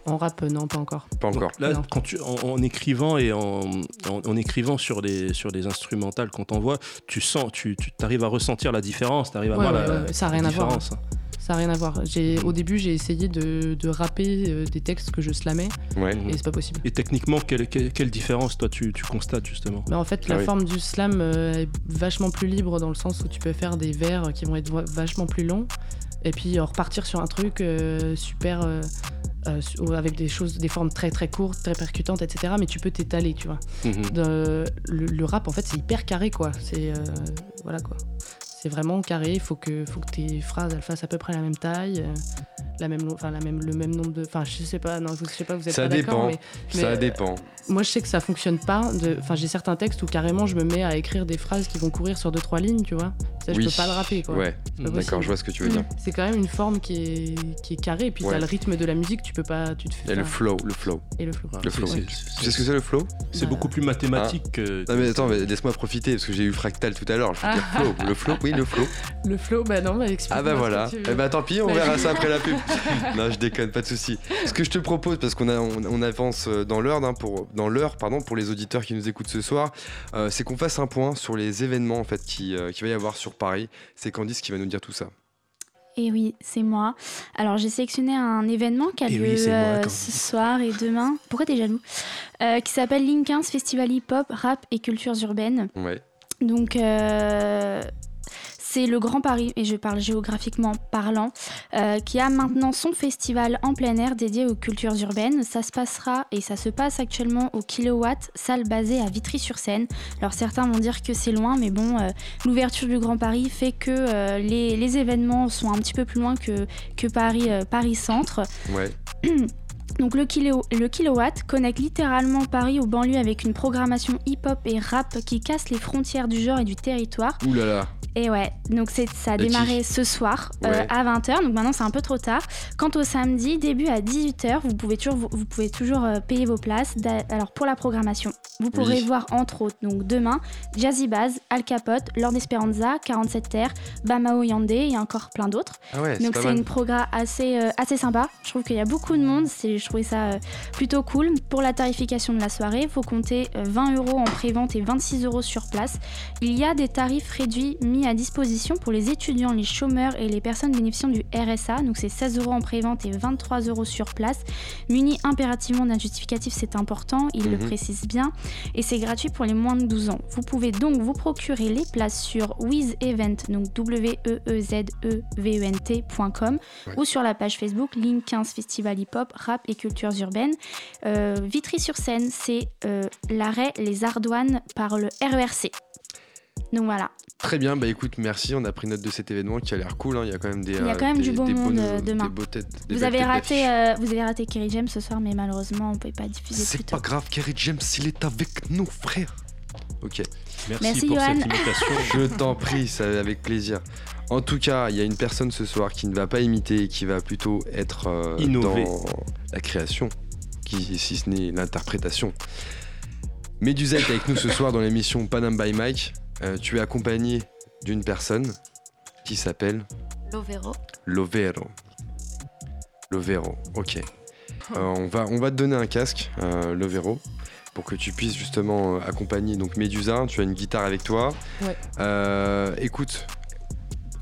[SPEAKER 4] en rap, non, pas encore.
[SPEAKER 1] Pas encore.
[SPEAKER 2] Là,
[SPEAKER 4] Non.
[SPEAKER 2] quand tu, en, en écrivant et en, en, en écrivant sur des, sur des instrumentales qu'on t'envoie, tu sens, tu, tu arrives à ressentir la différence, tu arrives à
[SPEAKER 4] Ouais,
[SPEAKER 2] voir
[SPEAKER 4] ouais,
[SPEAKER 2] la,
[SPEAKER 4] ouais, ça a rien à voir.
[SPEAKER 2] Différence.
[SPEAKER 4] Ça n'a rien à voir. J'ai, au début, j'ai essayé de, de rapper euh, des textes que je slamais
[SPEAKER 1] Ouais.
[SPEAKER 4] Et c'est pas possible.
[SPEAKER 2] Et techniquement, quelle, quelle, quelle différence toi tu, tu constates justement?
[SPEAKER 4] Mais en fait,
[SPEAKER 1] Ah
[SPEAKER 4] la
[SPEAKER 1] oui.
[SPEAKER 4] forme du slam euh, est vachement plus libre dans le sens où tu peux faire des vers qui vont être va- vachement plus longs et puis euh, repartir sur un truc euh, super euh, euh, su- avec des choses, des formes très très courtes, très percutantes, etc. Mais tu peux t'étaler, tu vois.
[SPEAKER 2] Mhm.
[SPEAKER 4] De- le, le rap, en fait, c'est hyper carré, quoi. C'est euh, voilà quoi. C'est vraiment carré. Il faut que, tes phrases fassent à peu près la même taille, la même, enfin la même, le même nombre de. Enfin, je sais pas. Non, je sais pas. Vous êtes
[SPEAKER 1] Ça
[SPEAKER 4] pas d'accord,
[SPEAKER 1] dépend.
[SPEAKER 4] mais
[SPEAKER 1] Ça
[SPEAKER 4] mais,
[SPEAKER 1] dépend.
[SPEAKER 4] moi, je sais que ça fonctionne pas. de- Enfin, j'ai certains textes où carrément je me mets à écrire des phrases qui vont courir sur deux trois lignes, tu vois. Ça, je
[SPEAKER 1] Oui.
[SPEAKER 4] peux pas le rapper, quoi.
[SPEAKER 1] Ouais, d'accord, je vois ce que tu veux dire.
[SPEAKER 4] C'est quand même une forme qui est, qui est carrée. Et puis
[SPEAKER 1] Ouais.
[SPEAKER 4] t'as le rythme de la musique, tu peux pas, tu te fais.
[SPEAKER 1] Et le flow, le flow.
[SPEAKER 4] et le flow.
[SPEAKER 1] Le
[SPEAKER 2] c'est-
[SPEAKER 1] flow.
[SPEAKER 2] c'est-
[SPEAKER 1] Tu sais ce que c'est le flow?
[SPEAKER 2] C'est
[SPEAKER 4] Bah,
[SPEAKER 2] beaucoup plus mathématique que.
[SPEAKER 1] Non mais attends, mais laisse-moi profiter parce que j'ai eu fractal tout à l'heure. Je veux dire flow. Le flow, oui, le flow.
[SPEAKER 4] Le flow, bah non, bah explique.
[SPEAKER 1] Ah bah voilà. Eh bah tant pis, on
[SPEAKER 4] Bah,
[SPEAKER 1] verra
[SPEAKER 4] je-
[SPEAKER 1] ça après la pub. non, je déconne, pas de souci. Ce que je te propose, parce qu'on a, on, on avance euh, dans l'heure, hein, pour dans l'heure, pardon, pour les auditeurs qui nous écoutent ce soir, euh, c'est qu'on fasse un point sur les événements en fait qui, euh, qui va y avoir sur Paris. C'est Candice qui va nous dire tout ça.
[SPEAKER 3] Et oui, c'est moi. Alors j'ai sélectionné un événement qui a
[SPEAKER 2] Eh
[SPEAKER 3] lieu
[SPEAKER 2] oui,
[SPEAKER 3] euh, ce soir et demain. Pourquoi t'es jaloux? Euh, Qui s'appelle Link 15 Festival Hip Hop, Rap et Cultures Urbaines.
[SPEAKER 1] Ouais.
[SPEAKER 3] Donc euh, c'est le Grand Paris, et je parle géographiquement parlant, euh, qui a maintenant son festival en plein air dédié aux cultures urbaines. Ça se passera et ça se passe actuellement au Kilowatt, salle basée à Vitry-sur-Seine. Alors certains vont dire que c'est loin, mais bon, euh, l'ouverture du Grand Paris fait que euh, les, les événements sont un petit peu plus loin que, que Paris, Paris Centre.
[SPEAKER 1] Ouais.
[SPEAKER 3] Donc le, kilo- le kilowatt connecte littéralement Paris aux banlieues avec une programmation hip-hop et rap qui casse les frontières du genre et du territoire.
[SPEAKER 1] Ouh là là.
[SPEAKER 3] Et ouais, donc ça a démarré ce soir euh, à 20h, donc maintenant c'est un peu trop tard. Quant au samedi, début à 18h, vous pouvez toujours, vous, vous pouvez toujours euh, payer vos places. Alors pour la programmation, vous pourrez
[SPEAKER 1] Oui.
[SPEAKER 3] voir entre autres, donc demain, Jazzy Baz, Al Capote, Lord Esperanza, 47 Terre, Bamao Yandé et encore plein d'autres.
[SPEAKER 1] Ah ouais,
[SPEAKER 3] Donc c'est une programme assez, euh, assez sympa. Je trouve qu'il y a beaucoup de monde. Je trouvais ça euh, plutôt cool. Pour la tarification de la soirée, il faut compter euh, 20 euros en prévente et 26 euros sur place. Il y a des tarifs réduits mis à disposition pour les étudiants, les chômeurs et les personnes bénéficiant du RSA. Donc c'est 16 euros en prévente et 23 euros sur place. Muni impérativement d'un justificatif, c'est important. Il le
[SPEAKER 1] Mhm.
[SPEAKER 3] précise bien. Et c'est gratuit pour les moins de 12 ans. Vous pouvez donc vous procurer les places sur Wiz Event, donc E W-E-E-Z-E-V-E-N-T.com
[SPEAKER 1] Ouais.
[SPEAKER 3] ou sur la page Facebook Link 15 Festival Hip Hop, Rap et Cultures Urbaines. Euh, Vitry-sur-Seine, c'est euh, l'arrêt Les Ardoines par le RERC. Donc voilà,
[SPEAKER 1] Très bien, bah écoute, merci. On a pris note de cet événement qui a l'air cool. hein. Il y a quand même des.
[SPEAKER 3] Il y a
[SPEAKER 1] euh,
[SPEAKER 3] quand même
[SPEAKER 1] des-
[SPEAKER 3] du beau monde,
[SPEAKER 1] bonnes-
[SPEAKER 3] demain.
[SPEAKER 1] Des beaux têtes, des
[SPEAKER 3] vous avez, raté, euh, vous avez raté Kerry James ce soir, mais malheureusement, on ne pouvait pas diffuser
[SPEAKER 1] C'est
[SPEAKER 3] tôt.
[SPEAKER 1] pas grave, Kerry James, il est avec nous, frère. Ok.
[SPEAKER 2] Merci,
[SPEAKER 3] Merci,
[SPEAKER 2] pour
[SPEAKER 3] Johan.
[SPEAKER 2] cette invitation.
[SPEAKER 1] Je t'en prie, c'est avec plaisir. En tout cas, il y a une personne ce soir qui ne va pas imiter et qui va plutôt être euh,
[SPEAKER 2] Innover.
[SPEAKER 1] dans la création, qui, si ce n'est l'interprétation. Médusa est avec nous ce soir dans l'émission Panam by Mike. Euh, tu es accompagné d'une personne qui s'appelle
[SPEAKER 7] Lovero.
[SPEAKER 1] Lovero. Lovero, ok. Euh, on, va, on va te donner un casque, euh, Lovero, pour que tu puisses justement accompagner donc Médusa. Tu as une guitare avec toi.
[SPEAKER 4] Ouais.
[SPEAKER 1] Euh, écoute,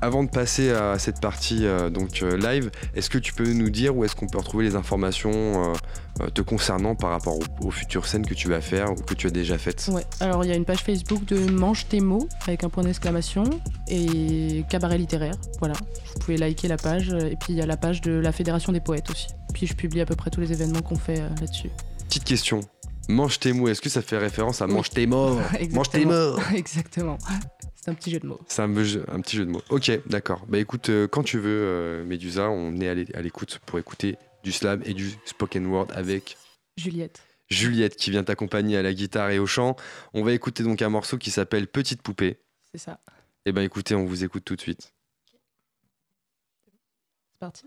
[SPEAKER 1] avant de passer à cette partie euh, donc euh, live, est-ce que tu peux nous dire où est-ce qu'on peut retrouver les informations euh, te concernant par rapport aux, aux futures scènes que tu vas faire ou que tu as déjà faites?
[SPEAKER 4] Ouais, alors il y a une page Facebook de Mange tes mots avec un point d'exclamation et cabaret littéraire. Voilà, vous pouvez liker la page et puis il y a la page de la Fédération des poètes aussi. Puis je publie à peu près tous les événements qu'on fait là-dessus.
[SPEAKER 1] Petite question. Mange tes mots, est-ce que ça fait référence à mange tes morts Mange tes morts
[SPEAKER 4] Exactement. C'est un petit jeu de mots.
[SPEAKER 1] C'est un, petit jeu de mots. Ok, d'accord. Bah écoute, euh, quand tu veux, euh, Médusa, on est à l'é- à l'écoute pour écouter du slam et du spoken word avec
[SPEAKER 4] Juliette.
[SPEAKER 1] Juliette qui vient t'accompagner à la guitare et au chant. On va écouter donc un morceau qui s'appelle Petite poupée.
[SPEAKER 4] C'est ça.
[SPEAKER 1] Et ben écoutez, on vous écoute tout de suite.
[SPEAKER 4] C'est parti.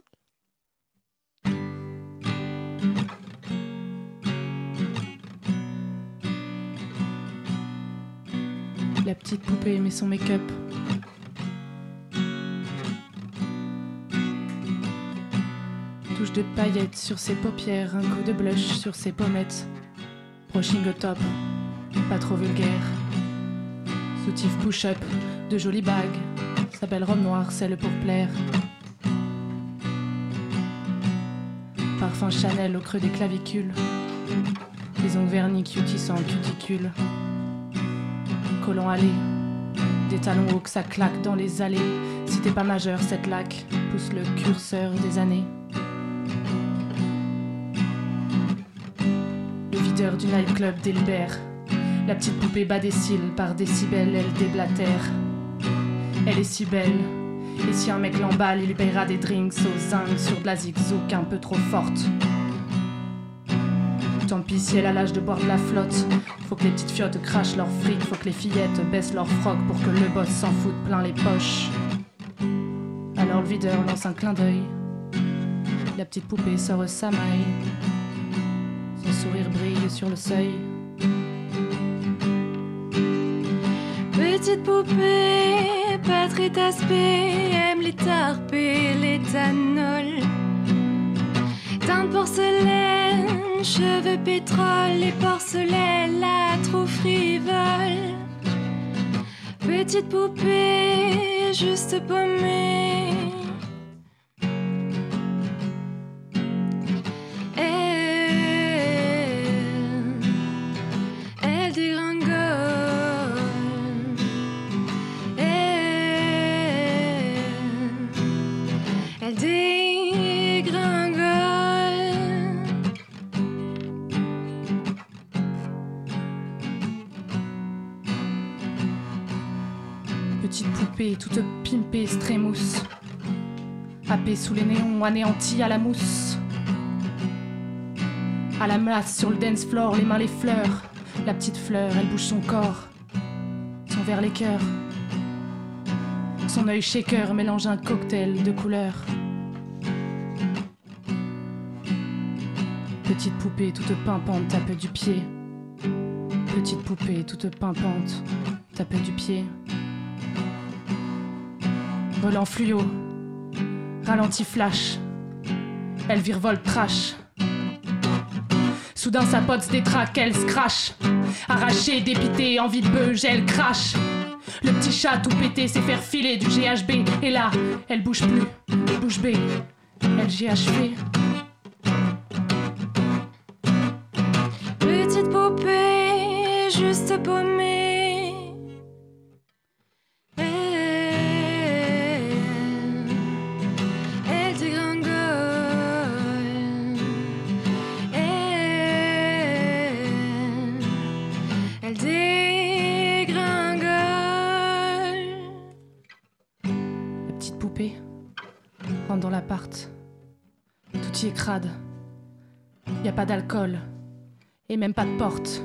[SPEAKER 4] La petite poupée met son make-up. Touche de paillettes sur ses paupières, un coup de blush sur ses pommettes. Brushing au top, pas trop vulgaire. Soutif push-up, de jolies bagues. Sa belle robe noire, celle pour plaire. Parfum Chanel au creux des clavicules. Les ongles vernis cutie sans cuticule. Des talons hauts que ça claque dans les allées. Si t'es pas majeur, cette laque pousse le curseur des années. Le videur du nightclub délibère. La petite poupée bat des cils par décibels, elle déblatère. Elle est si belle. Et si un mec l'emballe, il lui paiera des drinks au zinc sur de la zigzouk un peu trop forte. Tant pis si elle a l'âge de boire de la flotte. Faut que les petites fiottes crachent leur fric, faut que les fillettes baissent leur froc pour que le boss s'en foute plein les poches. Alors le videur lance un clin d'œil. La petite poupée sort sa maille. Son sourire brille sur le seuil.
[SPEAKER 7] Petite poupée, pas très taspée, aime les tarpes et l'éthanol. Teinte porcelaine, cheveux pétrole et porcelaine, la trop frivole. Petite poupée, juste paumée.
[SPEAKER 4] Toute pimpée, strémousse. Happée sous les néons, anéantie à la mousse. À la masse sur le dance floor, les mains les fleurs. La petite fleur, elle bouge son corps. Son verre les cœurs. Son œil shaker mélange un cocktail de couleurs. Petite poupée toute pimpante tape du pied. Petite poupée toute pimpante tape du pied. Volant fluo, ralenti flash, elle virevolte trash. Soudain sa pote se détraque, elle crache. Arrachée, dépitée, envie de beuge, elle crache. Le petit chat tout pété s'est faire filer du GHB. Et là, elle bouge plus, bouge B, elle GHB. Pas d'alcool. Et même pas de porte.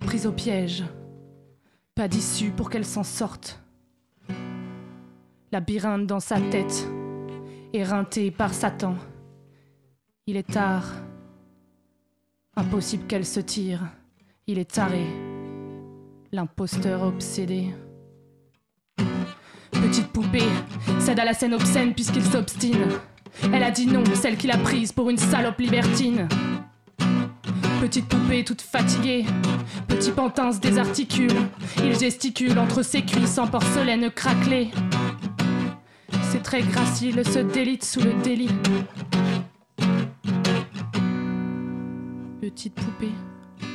[SPEAKER 4] Prise au piège. Pas d'issue pour qu'elle s'en sorte. Labyrinthe dans sa tête. Éreintée par Satan. Il est tard. Impossible qu'elle se tire. Il est taré. L'imposteur obsédé. Petite poupée, cède à la scène obscène puisqu'il s'obstine. Elle a dit non, celle qu'il a prise pour une salope libertine. Petite poupée toute fatiguée, petit pantin se désarticule. Il gesticule entre ses cuisses en porcelaine craquelée. Ses traits graciles se délitent sous le délit. Petite poupée,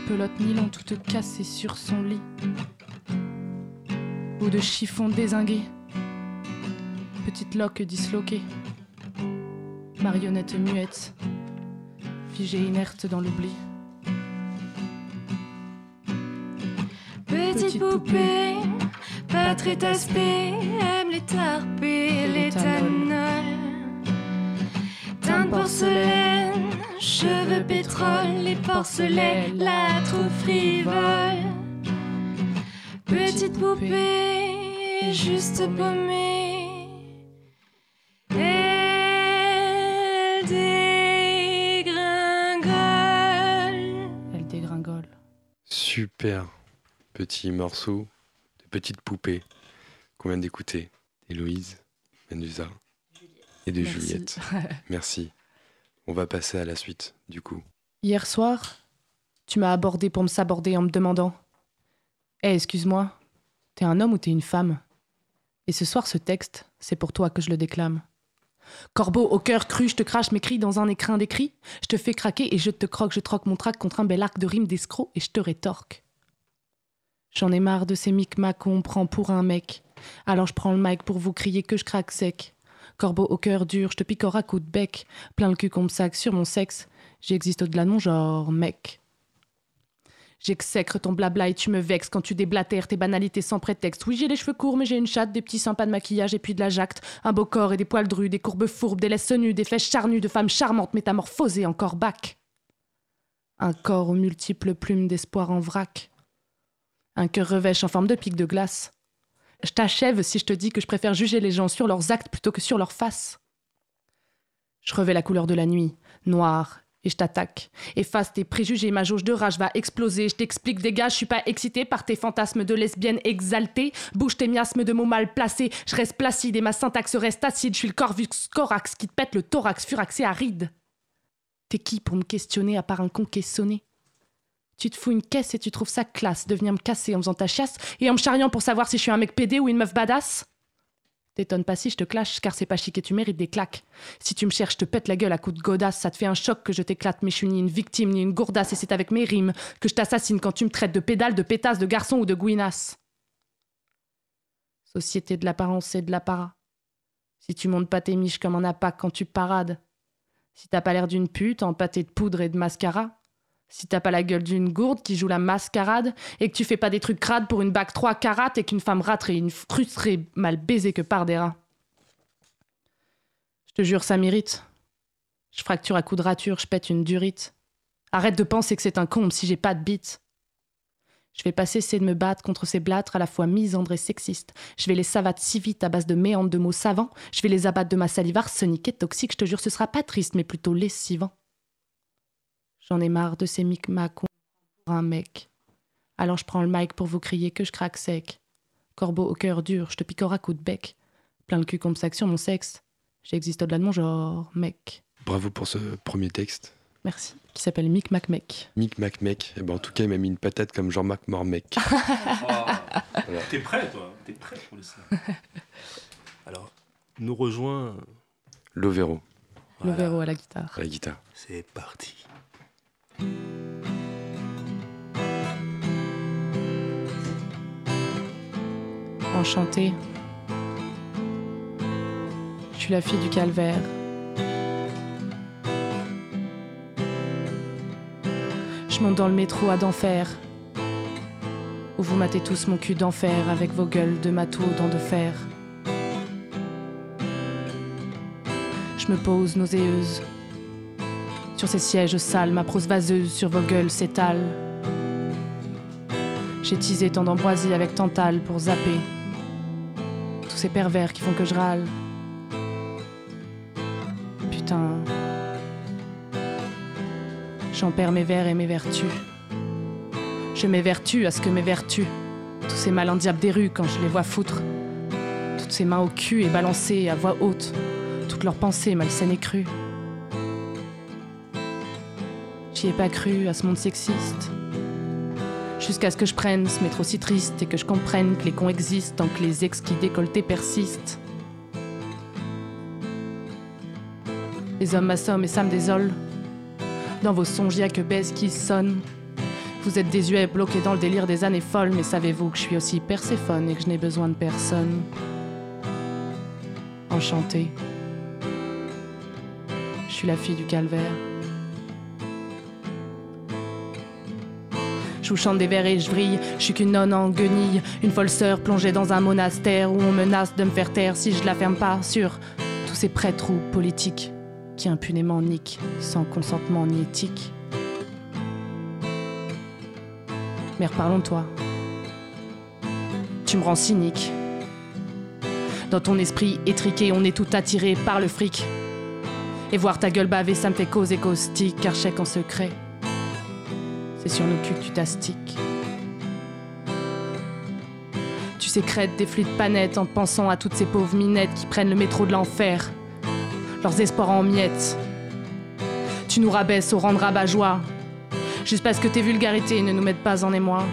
[SPEAKER 4] pelote nylon toute cassée sur son lit. Bout de chiffon dézingué, petite loque disloquée. Marionnette muette, figée inerte dans l'oubli.
[SPEAKER 7] Petite poupée, pas très taspée, aime les tarpes et l'éthanol. Teinte porcelaine, cheveux pétrole, les porcelaines, la trop frivole. Petite poupée, juste paumée.
[SPEAKER 1] Super. petit morceau de petite poupée qu'on vient d'écouter. Héloïse, Menusa et de
[SPEAKER 4] Merci.
[SPEAKER 1] Juliette. Merci. On va passer à la suite, du coup.
[SPEAKER 4] Hier soir, tu m'as abordé pour me saborder en me demandant Hé, excuse-moi, t'es un homme ou t'es une femme? Et ce soir, ce texte, c'est pour toi que je le déclame. Corbeau au cœur cru, je te crache mes cris dans un écrin d'écrit. Je te fais craquer et je te croque, je troque mon trac contre un bel arc de rime d'escroc et je te rétorque. J'en ai marre de ces micmacs qu'on prend pour un mec. Alors je prends le mic pour vous crier que je craque sec. Corbeau au cœur dur, je te picore à coups de bec. Plein le cul qu'on me sac sur mon sexe. J'existe au-delà de mon genre, mec. J'exècre ton blabla et tu me vexes quand tu déblatères tes banalités sans prétexte. Oui, j'ai les cheveux courts, mais j'ai une chatte, des petits seins, pas de maquillage et puis de la jacte. Un beau corps et des poils drus, des courbes fourbes, des laisses nues, des flèches charnues de femmes charmantes métamorphosées en corps. Un corps aux multiples plumes d'espoir en vrac. Un cœur revêche en forme de pic de glace. Je t'achève si je te dis que je préfère juger les gens sur leurs actes plutôt que sur leur face. Je revais la couleur de la nuit, noire, et je t'attaque. Efface tes préjugés, ma jauge de rage va exploser. Je t'explique, dégage, je suis pas excitée par tes fantasmes de lesbienne exaltée. Bouge tes miasmes de mots mal placés. Je reste placide et ma syntaxe reste acide. Je suis le corvus corax qui te pète le thorax furaxé aride. T'es qui pour me questionner à part un con sonné Tu te fous une caisse et tu trouves ça classe de venir me casser en faisant ta chiasse et en me charriant pour savoir si je suis un mec pédé ou une meuf badass T'étonnes pas si je te clash, car c'est pas chic et tu mérites des claques. Si tu me cherches, je te pète la gueule à coups de godasse, ça te fait un choc que je t'éclate, mais je suis ni une victime ni une gourdasse, et c'est avec mes rimes que je t'assassine quand tu me traites de pédale, de pétasse, de garçon ou de gouinasse. Société de l'apparence et de l'apparat. Si tu montes pas tes miches comme un apac quand tu parades. Si t'as pas l'air d'une pute, empâtée de poudre et de mascara. Si t'as pas la gueule d'une gourde qui joue la mascarade et que tu fais pas des trucs crades pour une bague 3 carats et qu'une femme raterait une frustrée mal baisée que par des rats. Je te jure, ça mérite. Je fracture à coups de rature, je pète une durite. Arrête de penser que c'est un comble si j'ai pas de bite. Je vais pas cesser de me battre contre ces blâtres à la fois misandres et sexistes. Je vais les savates si vite à base de méandres de mots savants. Je vais les abattre de ma salive arsenique et toxique. Je te jure, ce sera pas triste, mais plutôt lessivant. J'en ai marre de ces micmacs pour un mec. Alors je prends le mic pour vous crier que je craque sec. Corbeau au cœur dur, je te picore à coups de bec. Plein le cul comme sac sur mon sexe. J'existe au-delà de mon genre, mec.
[SPEAKER 1] Bravo pour ce premier texte.
[SPEAKER 4] Merci. Qui s'appelle Mic Mac Mec.
[SPEAKER 1] Mick Macmec. Eh ben, en tout cas, il m'a mis une patate comme Jean-Marc Mormec.
[SPEAKER 2] T'es prêt, toi T'es prêt pour le slam Alors, nous rejoint.
[SPEAKER 1] Lovero,
[SPEAKER 4] Le
[SPEAKER 2] Voilà,
[SPEAKER 4] à la guitare.
[SPEAKER 1] à la guitare.
[SPEAKER 2] C'est parti.
[SPEAKER 4] Enchantée. Je suis la fille du calvaire. Je monte dans le métro à d'enfer. Où vous matez tous mon cul d'enfer avec vos gueules de matou dents de fer. Je me pose nauséeuse. Sur ces sièges sales, ma prose vaseuse sur vos gueules s'étale. J'ai teasé tant d'ambroisie avec Tantale pour zapper tous ces pervers qui font que je râle. Putain. J'en perds mes vers et mes vertus. Je m'évertue à ce que mes vertus. Tous ces malins diables des rues quand je les vois foutre. Toutes ces mains au cul et balancées à voix haute. Toutes leurs pensées malsaines et crues. J'y ai pas cru à ce monde sexiste? Jusqu'à ce que je prenne ce métro si triste et que je comprenne que les cons existent tant que les exquis décolletés persistent. Les hommes m'assomment et ça me désole. Dans vos songes, y a que baisse qui sonne. Vous êtes désuets, bloqués dans le délire des années folles, mais savez-vous que je suis aussi Perséphone et que je n'ai besoin de personne? Enchantée. Je suis la fille du calvaire. Je chante des vers et je vrille. Je suis qu'une nonne en guenille, une folle sœur plongée dans un monastère où on menace de me faire taire si je la ferme pas sur tous ces prêtres ou politiques qui impunément niquent sans consentement ni éthique. Mais reparlons de toi. Tu me rends cynique. Dans ton esprit étriqué, on est tout attiré par le fric. Et voir ta gueule baver, ça me fait causer caustique, car chèque en secret. Sur nos culs tu t'astiques. Tu sécrètes des fluides panettes en pensant à toutes ces pauvres minettes qui prennent le métro de l'enfer. Leurs espoirs en miettes. Tu nous rabaisses au rang de rabat-joie. Juste parce que tes vulgarités ne nous mettent pas en émoi.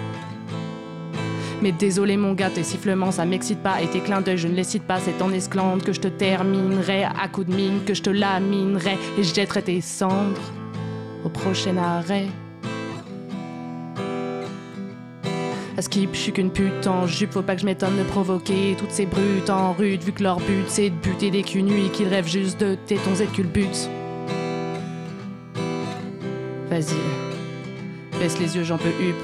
[SPEAKER 4] Mais désolé mon gars, tes sifflements ça m'excite pas et tes clins d'œil je ne les cite pas. C'est en esclandre que je te terminerai à coups de mine, que je te laminerai et je jetterai tes cendres au prochain arrêt. À skip, je suis qu'une pute en jupe, faut pas que je m'étonne de provoquer toutes ces brutes en rude, vu que leur but c'est de buter des culs nus et qu'ils rêvent juste de tétons et de culbutes. Vas-y, baisse les yeux, j'en peux hup.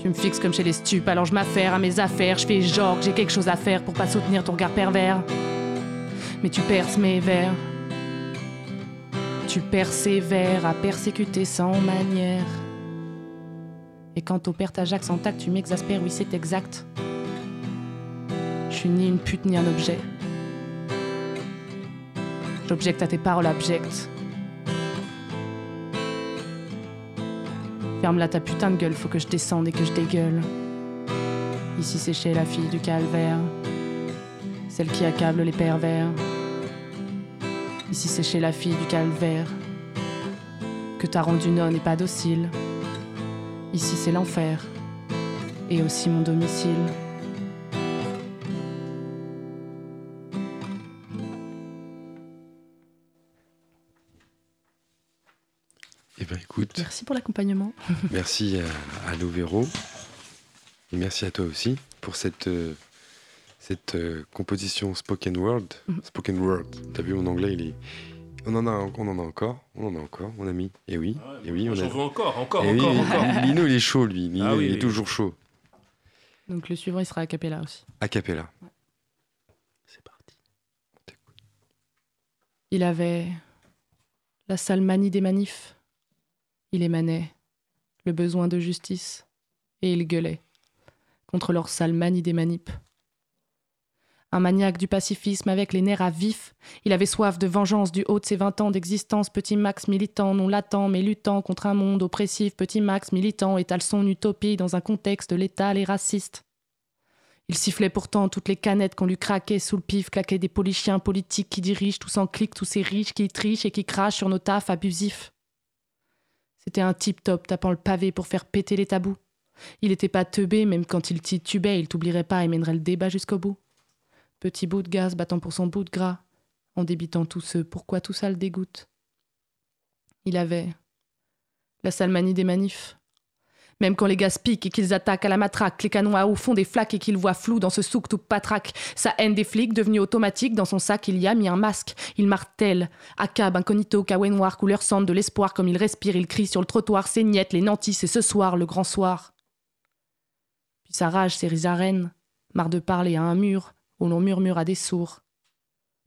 [SPEAKER 4] Tu me fixes comme chez les stupes, alors je m'affaire à mes affaires, je fais genre que j'ai quelque chose à faire pour pas soutenir ton regard pervers. Mais tu perces mes vers. Tu persévères à persécuter sans manière. Et quand au père Ajax en tact, tu m'exaspères, oui c'est exact. Je suis ni une pute ni un objet. J'objecte à tes paroles abjectes. Ferme là ta putain de gueule, faut que je descende et que je dégueule. Ici c'est chez la fille du calvaire, celle qui accable les pervers. Ici c'est chez la fille du calvaire, que t'as rendu nonne et pas docile. Ici c'est l'enfer, et aussi mon domicile.
[SPEAKER 1] Eh ben écoute,
[SPEAKER 4] Merci pour l'accompagnement.
[SPEAKER 1] merci à, à et merci à toi aussi pour cette, euh, cette euh, composition spoken word.
[SPEAKER 4] Mhm.
[SPEAKER 1] Spoken word. T'as vu mon anglais, il est. On en a, on en a encore, on en a encore, mon ami. Et oui, et oui, on
[SPEAKER 2] J'en
[SPEAKER 1] a.
[SPEAKER 2] veux encore, encore,
[SPEAKER 1] Eh oui,
[SPEAKER 2] encore, encore.
[SPEAKER 1] Lino, il est chaud, lui. Lino,
[SPEAKER 2] Ah oui,
[SPEAKER 1] il est
[SPEAKER 2] oui.
[SPEAKER 1] toujours chaud.
[SPEAKER 4] Donc le suivant il sera a cappella aussi.
[SPEAKER 1] A cappella.
[SPEAKER 2] C'est parti.
[SPEAKER 4] Il avait la sale manie des manifs. Il émanait le besoin de justice et il gueulait contre leur sale manie des manips. Un maniaque du pacifisme avec les nerfs à vif, il avait soif de vengeance du haut de ses vingt ans d'existence. Petit Max militant, non latent, mais luttant contre un monde oppressif. Petit Max militant étale son utopie dans un contexte létal et raciste. Il sifflait pourtant toutes les canettes qu'on lui craquait sous le pif, claquait des polichiens politiques qui dirigent, tous en clic, tous ces riches qui trichent et qui crachent sur nos tafs abusifs. C'était un type top tapant le pavé pour faire péter les tabous. Il était pas teubé, même quand il titubait, il t'oublierait pas et mènerait le débat jusqu'au bout. Petit bout de gaz battant pour son bout de gras, en débitant tous ceux, pourquoi tout ça le dégoûte. Il avait la sale manie des manifs. Même quand les gaz piquent et qu'ils attaquent à la matraque, les canons à eau font des flaques et qu'il voit flou dans ce souk tout patraque. Sa haine des flics, devenue automatique, dans son sac il y a mis un masque. Il martèle, accab, incognito, kawaii noir, couleur cendre de l'espoir, comme il respire, il crie sur le trottoir, ses niettes, les nantis, c'est ce soir, le grand soir. Puis sa rage, ses risarènes, marre de parler à un mur, où l'on murmure des sourds.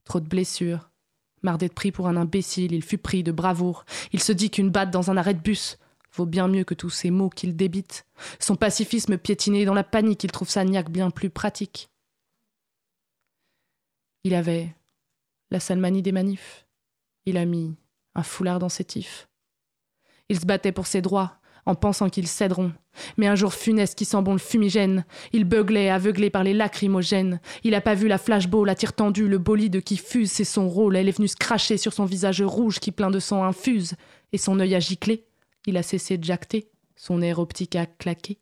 [SPEAKER 4] Trop de blessures. Marre d'être pris pour un imbécile, il fut pris de bravoure. Il se dit qu'une batte dans un arrêt de bus vaut bien mieux que tous ces mots qu'il débite. Son pacifisme piétiné dans la panique, il trouve sa niaque bien plus pratique. Il avait la sale manie des manifs. Il a mis un foulard dans ses tifs. Il se battait pour ses droits, en pensant qu'ils céderont. Mais un jour funeste qui sent bon le fumigène, il beuglait, aveuglé par les lacrymogènes. Il a pas vu la flashball, la tire tendue, le bolide qui fuse, c'est son rôle. Elle est venue se cracher sur son visage rouge qui plein de sang infuse, et son œil a giclé. Il a cessé de jacter, son air optique a claqué.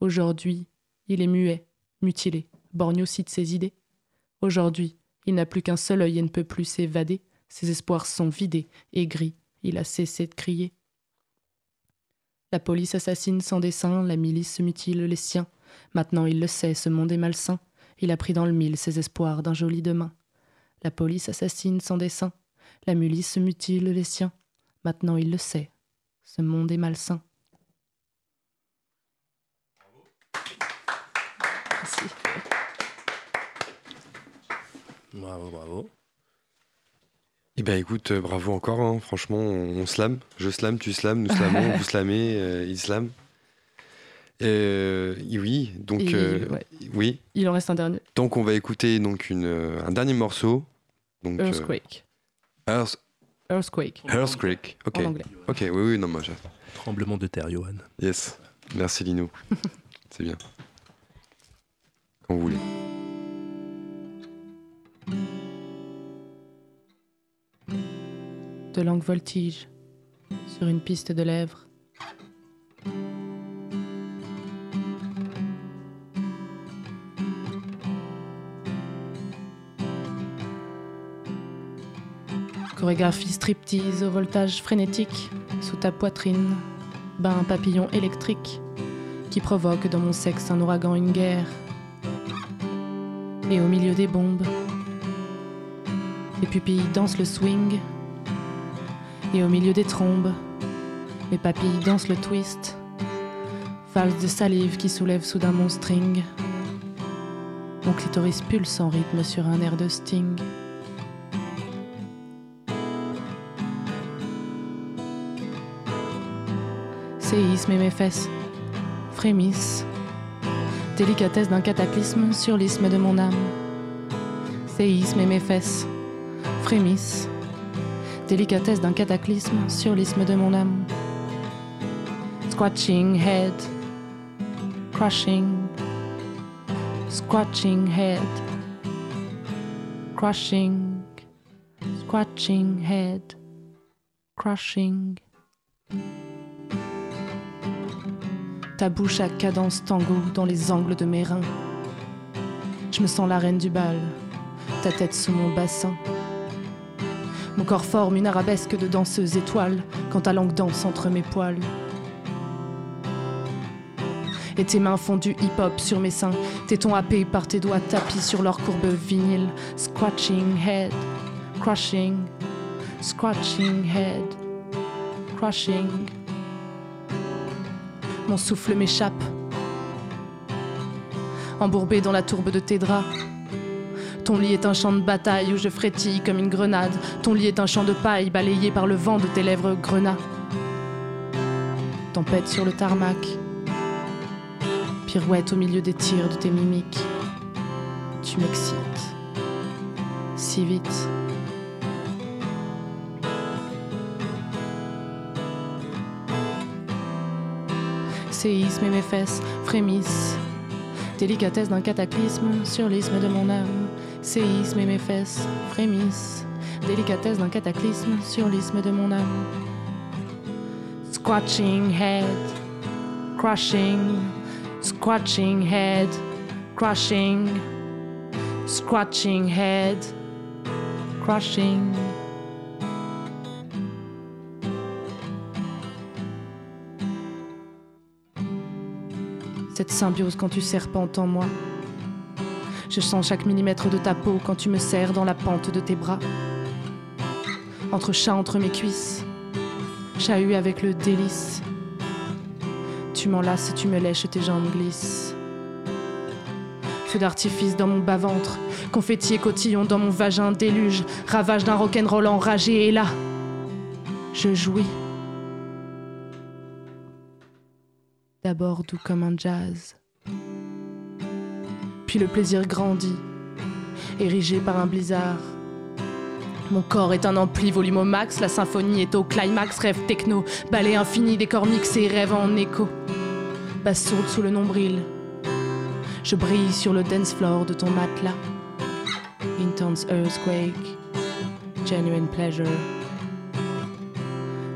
[SPEAKER 4] Aujourd'hui, il est muet, mutilé, borgne aussi de ses idées. Aujourd'hui, il n'a plus qu'un seul œil et ne peut plus s'évader. Ses espoirs sont vidés, aigris, il a cessé de crier. La police assassine sans dessein, la milice mutile les siens. Maintenant il le sait, ce monde est malsain. Il a pris dans le mille ses espoirs d'un joli demain. La police assassine sans dessein, la milice mutile les siens. Maintenant il le sait, ce monde est malsain.
[SPEAKER 2] Bravo, bravo.
[SPEAKER 1] Eh ben écoute, euh, bravo encore, hein. franchement, on, on slame. Je slame, tu slames, nous slamons, vous slamez, euh, il slame. Euh, oui, donc euh,
[SPEAKER 4] ouais.
[SPEAKER 1] oui,
[SPEAKER 4] Il en reste un dernier.
[SPEAKER 1] donc on va écouter donc une, euh, un dernier morceau. Donc, euh,
[SPEAKER 4] Earthquake.
[SPEAKER 1] Earth-
[SPEAKER 4] Earthquake.
[SPEAKER 1] Earthquake. Ok,
[SPEAKER 4] En anglais.
[SPEAKER 1] ok, oui, oui, non, moi, je-
[SPEAKER 2] Tremblement de terre, Johan.
[SPEAKER 1] yes, merci Lino. C'est bien. Quand vous voulez.
[SPEAKER 4] De longues voltiges sur une piste de lèvres. Chorégraphie striptease au voltage frénétique sous ta poitrine, bain papillon électrique qui provoque dans mon sexe un ouragan, une guerre. Et au milieu des bombes, les pupilles dansent le swing. Et au milieu des trombes, mes papilles dansent le twist. Valse de salive qui soulève soudain mon string. Mon clitoris pulse en rythme sur un air de sting. Séisme et mes fesses frémissent. Délicatesse d'un cataclysme sur l'isthme de mon âme. Séisme et mes fesses frémissent. Délicatesse d'un cataclysme sur l'isthme de mon âme. Squatching head, crushing, squatching head, crushing, squatching head, crushing. Ta bouche à cadence tango dans les angles de mes reins. Je me sens la reine du bal, ta tête sous mon bassin. Mon corps forme une arabesque de danseuse étoile quand ta langue danse entre mes poils. Et tes mains font du hip-hop sur mes seins, tes tons happés par tes doigts tapis sur leur courbe vinyle. Scratching head, crushing, scratching head, crushing. Mon souffle m'échappe, embourbé dans la tourbe de tes draps. Ton lit est un champ de bataille où je frétille comme une grenade. Ton lit est un champ de paille balayé par le vent de tes lèvres grenats. Tempête sur le tarmac. Pirouette au milieu des tirs de tes mimiques. Tu m'excites. Si vite. Séisme et mes fesses frémissent. Délicatesse d'un cataclysme sur l'isthme de mon âme. Séisme et mes fesses frémissent. Délicatesse d'un cataclysme sur l'isthme de mon âme. Squatching head, crushing, squatching head, crushing, squatching head, crushing. Cette symbiose quand tu serpentes en moi. Je sens chaque millimètre de ta peau quand tu me serres dans la pente de tes bras. Entre chat entre mes cuisses, chahut avec le délice. Tu m'enlaces tu me lèches, tes jambes glissent. Feu d'artifice dans mon bas-ventre, confetti et cotillon dans mon vagin, déluge, ravage d'un rock'n'roll enragé, et là, je jouis. D'abord doux comme un jazz. Le plaisir grandit, érigé par un blizzard. Mon corps est un ampli volume au max, la symphonie est au climax, rêve techno, ballet infini, décor mixé, rêve en écho. Basse sourde sous le nombril, je brille sur le dance floor de ton matelas. Intense earthquake, genuine pleasure.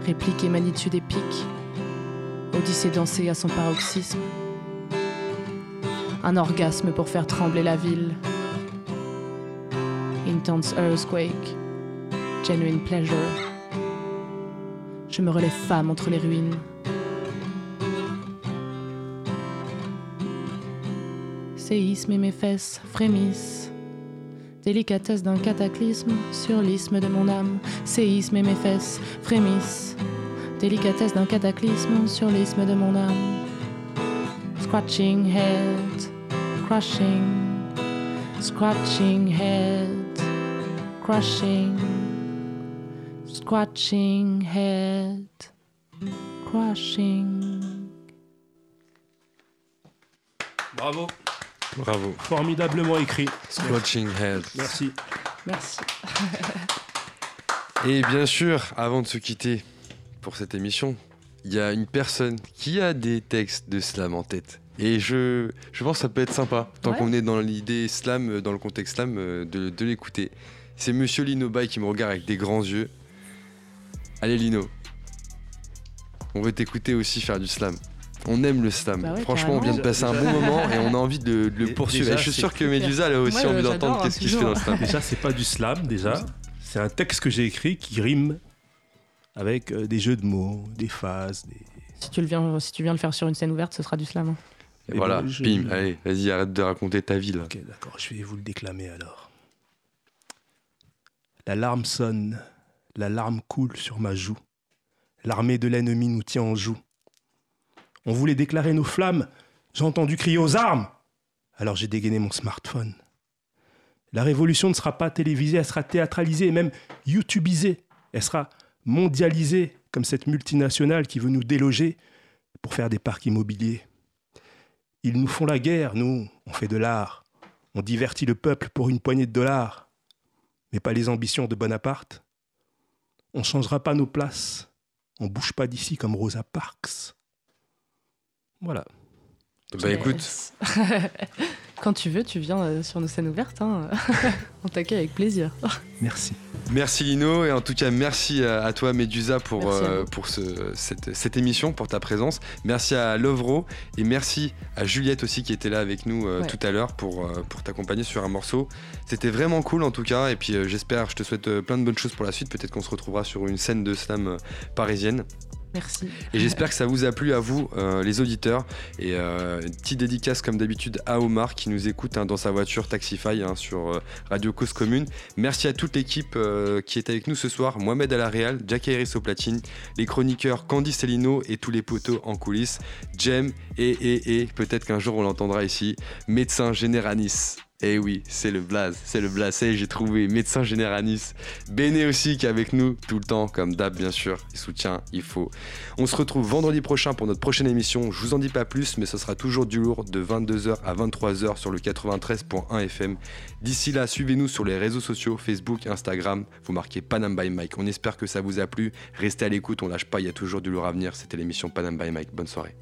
[SPEAKER 4] Réplique et magnitude épique, Odyssée dansée à son paroxysme. Un orgasme pour faire trembler la ville. Intense earthquake, genuine pleasure. Je me relève femme entre les ruines. Séisme et mes fesses frémissent. Délicatesse d'un cataclysme sur l'isthme de mon âme. Séisme et mes fesses frémissent. Délicatesse d'un cataclysme sur l'isthme de mon âme. Scratching head, crushing, scratching head, crushing, scratching head, crushing.
[SPEAKER 2] Bravo.
[SPEAKER 1] Bravo.
[SPEAKER 2] Formidablement écrit.
[SPEAKER 1] Scratching Head.
[SPEAKER 2] Merci.
[SPEAKER 4] Merci.
[SPEAKER 1] Et bien sûr, avant de se quitter pour cette émission, il y a une personne qui a des textes de slam en tête. Et je, je pense que ça peut être sympa, tant
[SPEAKER 4] Ouais.
[SPEAKER 1] qu'on est dans l'idée slam, euh, dans le contexte slam, euh, de, de l'écouter. C'est Monsieur Lino Bay qui me regarde avec des grands yeux. Allez Lino, on veut t'écouter aussi faire du slam. On aime le slam.
[SPEAKER 4] Bah ouais,
[SPEAKER 1] Franchement, on vient de passer un bon moment et on a envie de, de le poursuivre.
[SPEAKER 2] déjà,
[SPEAKER 1] Et je suis sûr que. Medusa elle a aussi
[SPEAKER 4] Moi,
[SPEAKER 1] envie d'entendre
[SPEAKER 4] hein,
[SPEAKER 1] qu'est-ce qui se fait dans le slam.
[SPEAKER 2] Déjà, c'est pas du slam, déjà. C'est un texte que j'ai écrit qui rime avec euh, des jeux de mots, des phases. Des...
[SPEAKER 4] Si tu, le viens, si tu viens le faire sur une scène ouverte, ce sera du slam. hein.
[SPEAKER 1] Et
[SPEAKER 2] Et
[SPEAKER 1] voilà,
[SPEAKER 2] ben, je-
[SPEAKER 1] bim, allez, vas-y, arrête de raconter ta vie là.
[SPEAKER 2] Ok, d'accord, je vais vous le déclamer alors. La larme sonne, la larme coule sur ma joue. L'armée de l'ennemi nous tient en joue. On voulait déclarer nos flammes, j'ai entendu crier aux armes. Alors j'ai dégainé mon smartphone. La révolution ne sera pas télévisée, elle sera théâtralisée et même YouTubisée. Elle sera mondialisée comme cette multinationale qui veut nous déloger pour faire des parcs immobiliers. Ils nous font la guerre, nous, on fait de l'art. On divertit le peuple pour une poignée de dollars. Mais pas les ambitions de Bonaparte. On changera pas nos places. On bouge pas d'ici comme Rosa Parks. Voilà.
[SPEAKER 1] Bah écoute,
[SPEAKER 4] Yes. Quand tu veux, tu viens euh, sur nos scènes ouvertes. Hein. On t'accueille avec plaisir.
[SPEAKER 2] Merci.
[SPEAKER 1] Merci Lino et en tout cas merci à, à toi Medusa pour, euh, pour ce- cette, cette émission, pour ta présence. Merci à Lovro et merci à Juliette aussi qui était là avec nous euh,
[SPEAKER 4] Ouais.
[SPEAKER 1] tout à l'heure pour, euh, pour t'accompagner sur un morceau. C'était vraiment cool en tout cas et puis euh, j'espère, je te souhaite euh, plein de bonnes choses pour la suite. Peut-être qu'on se retrouvera sur une scène de slam parisienne.
[SPEAKER 4] Merci.
[SPEAKER 1] Et j'espère que ça vous a plu à vous, euh, les auditeurs. Et euh, une petite dédicace comme d'habitude à Omar qui nous écoute hein, dans sa voiture Taxify hein, sur euh, Radio Cause Commune. Merci à toute l'équipe qui est avec nous ce soir. Mohamed à la Real, Jack Harris au platine, les chroniqueurs Candy Cellino et tous les poteaux en coulisses. Jem et, et, et, peut-être qu'un jour on l'entendra ici, médecin généralis. Eh oui, c'est le blaze, c'est le blaze, j'ai trouvé, médecin généralis. Béné aussi qui est avec nous tout le temps, comme d'hab bien sûr, il soutient, il faut. On se retrouve vendredi prochain pour notre prochaine émission. Je vous en dis pas plus, mais ce sera toujours du lourd de 22h à 23h sur le 93.1 FM. D'ici là, suivez-nous sur les réseaux sociaux, Facebook, Instagram. Vous marquez Panam by Mike. On espère que ça vous a plu. Restez à l'écoute, on lâche pas, il y a toujours du lourd à venir. C'était l'émission Panam by Mike. Bonne soirée.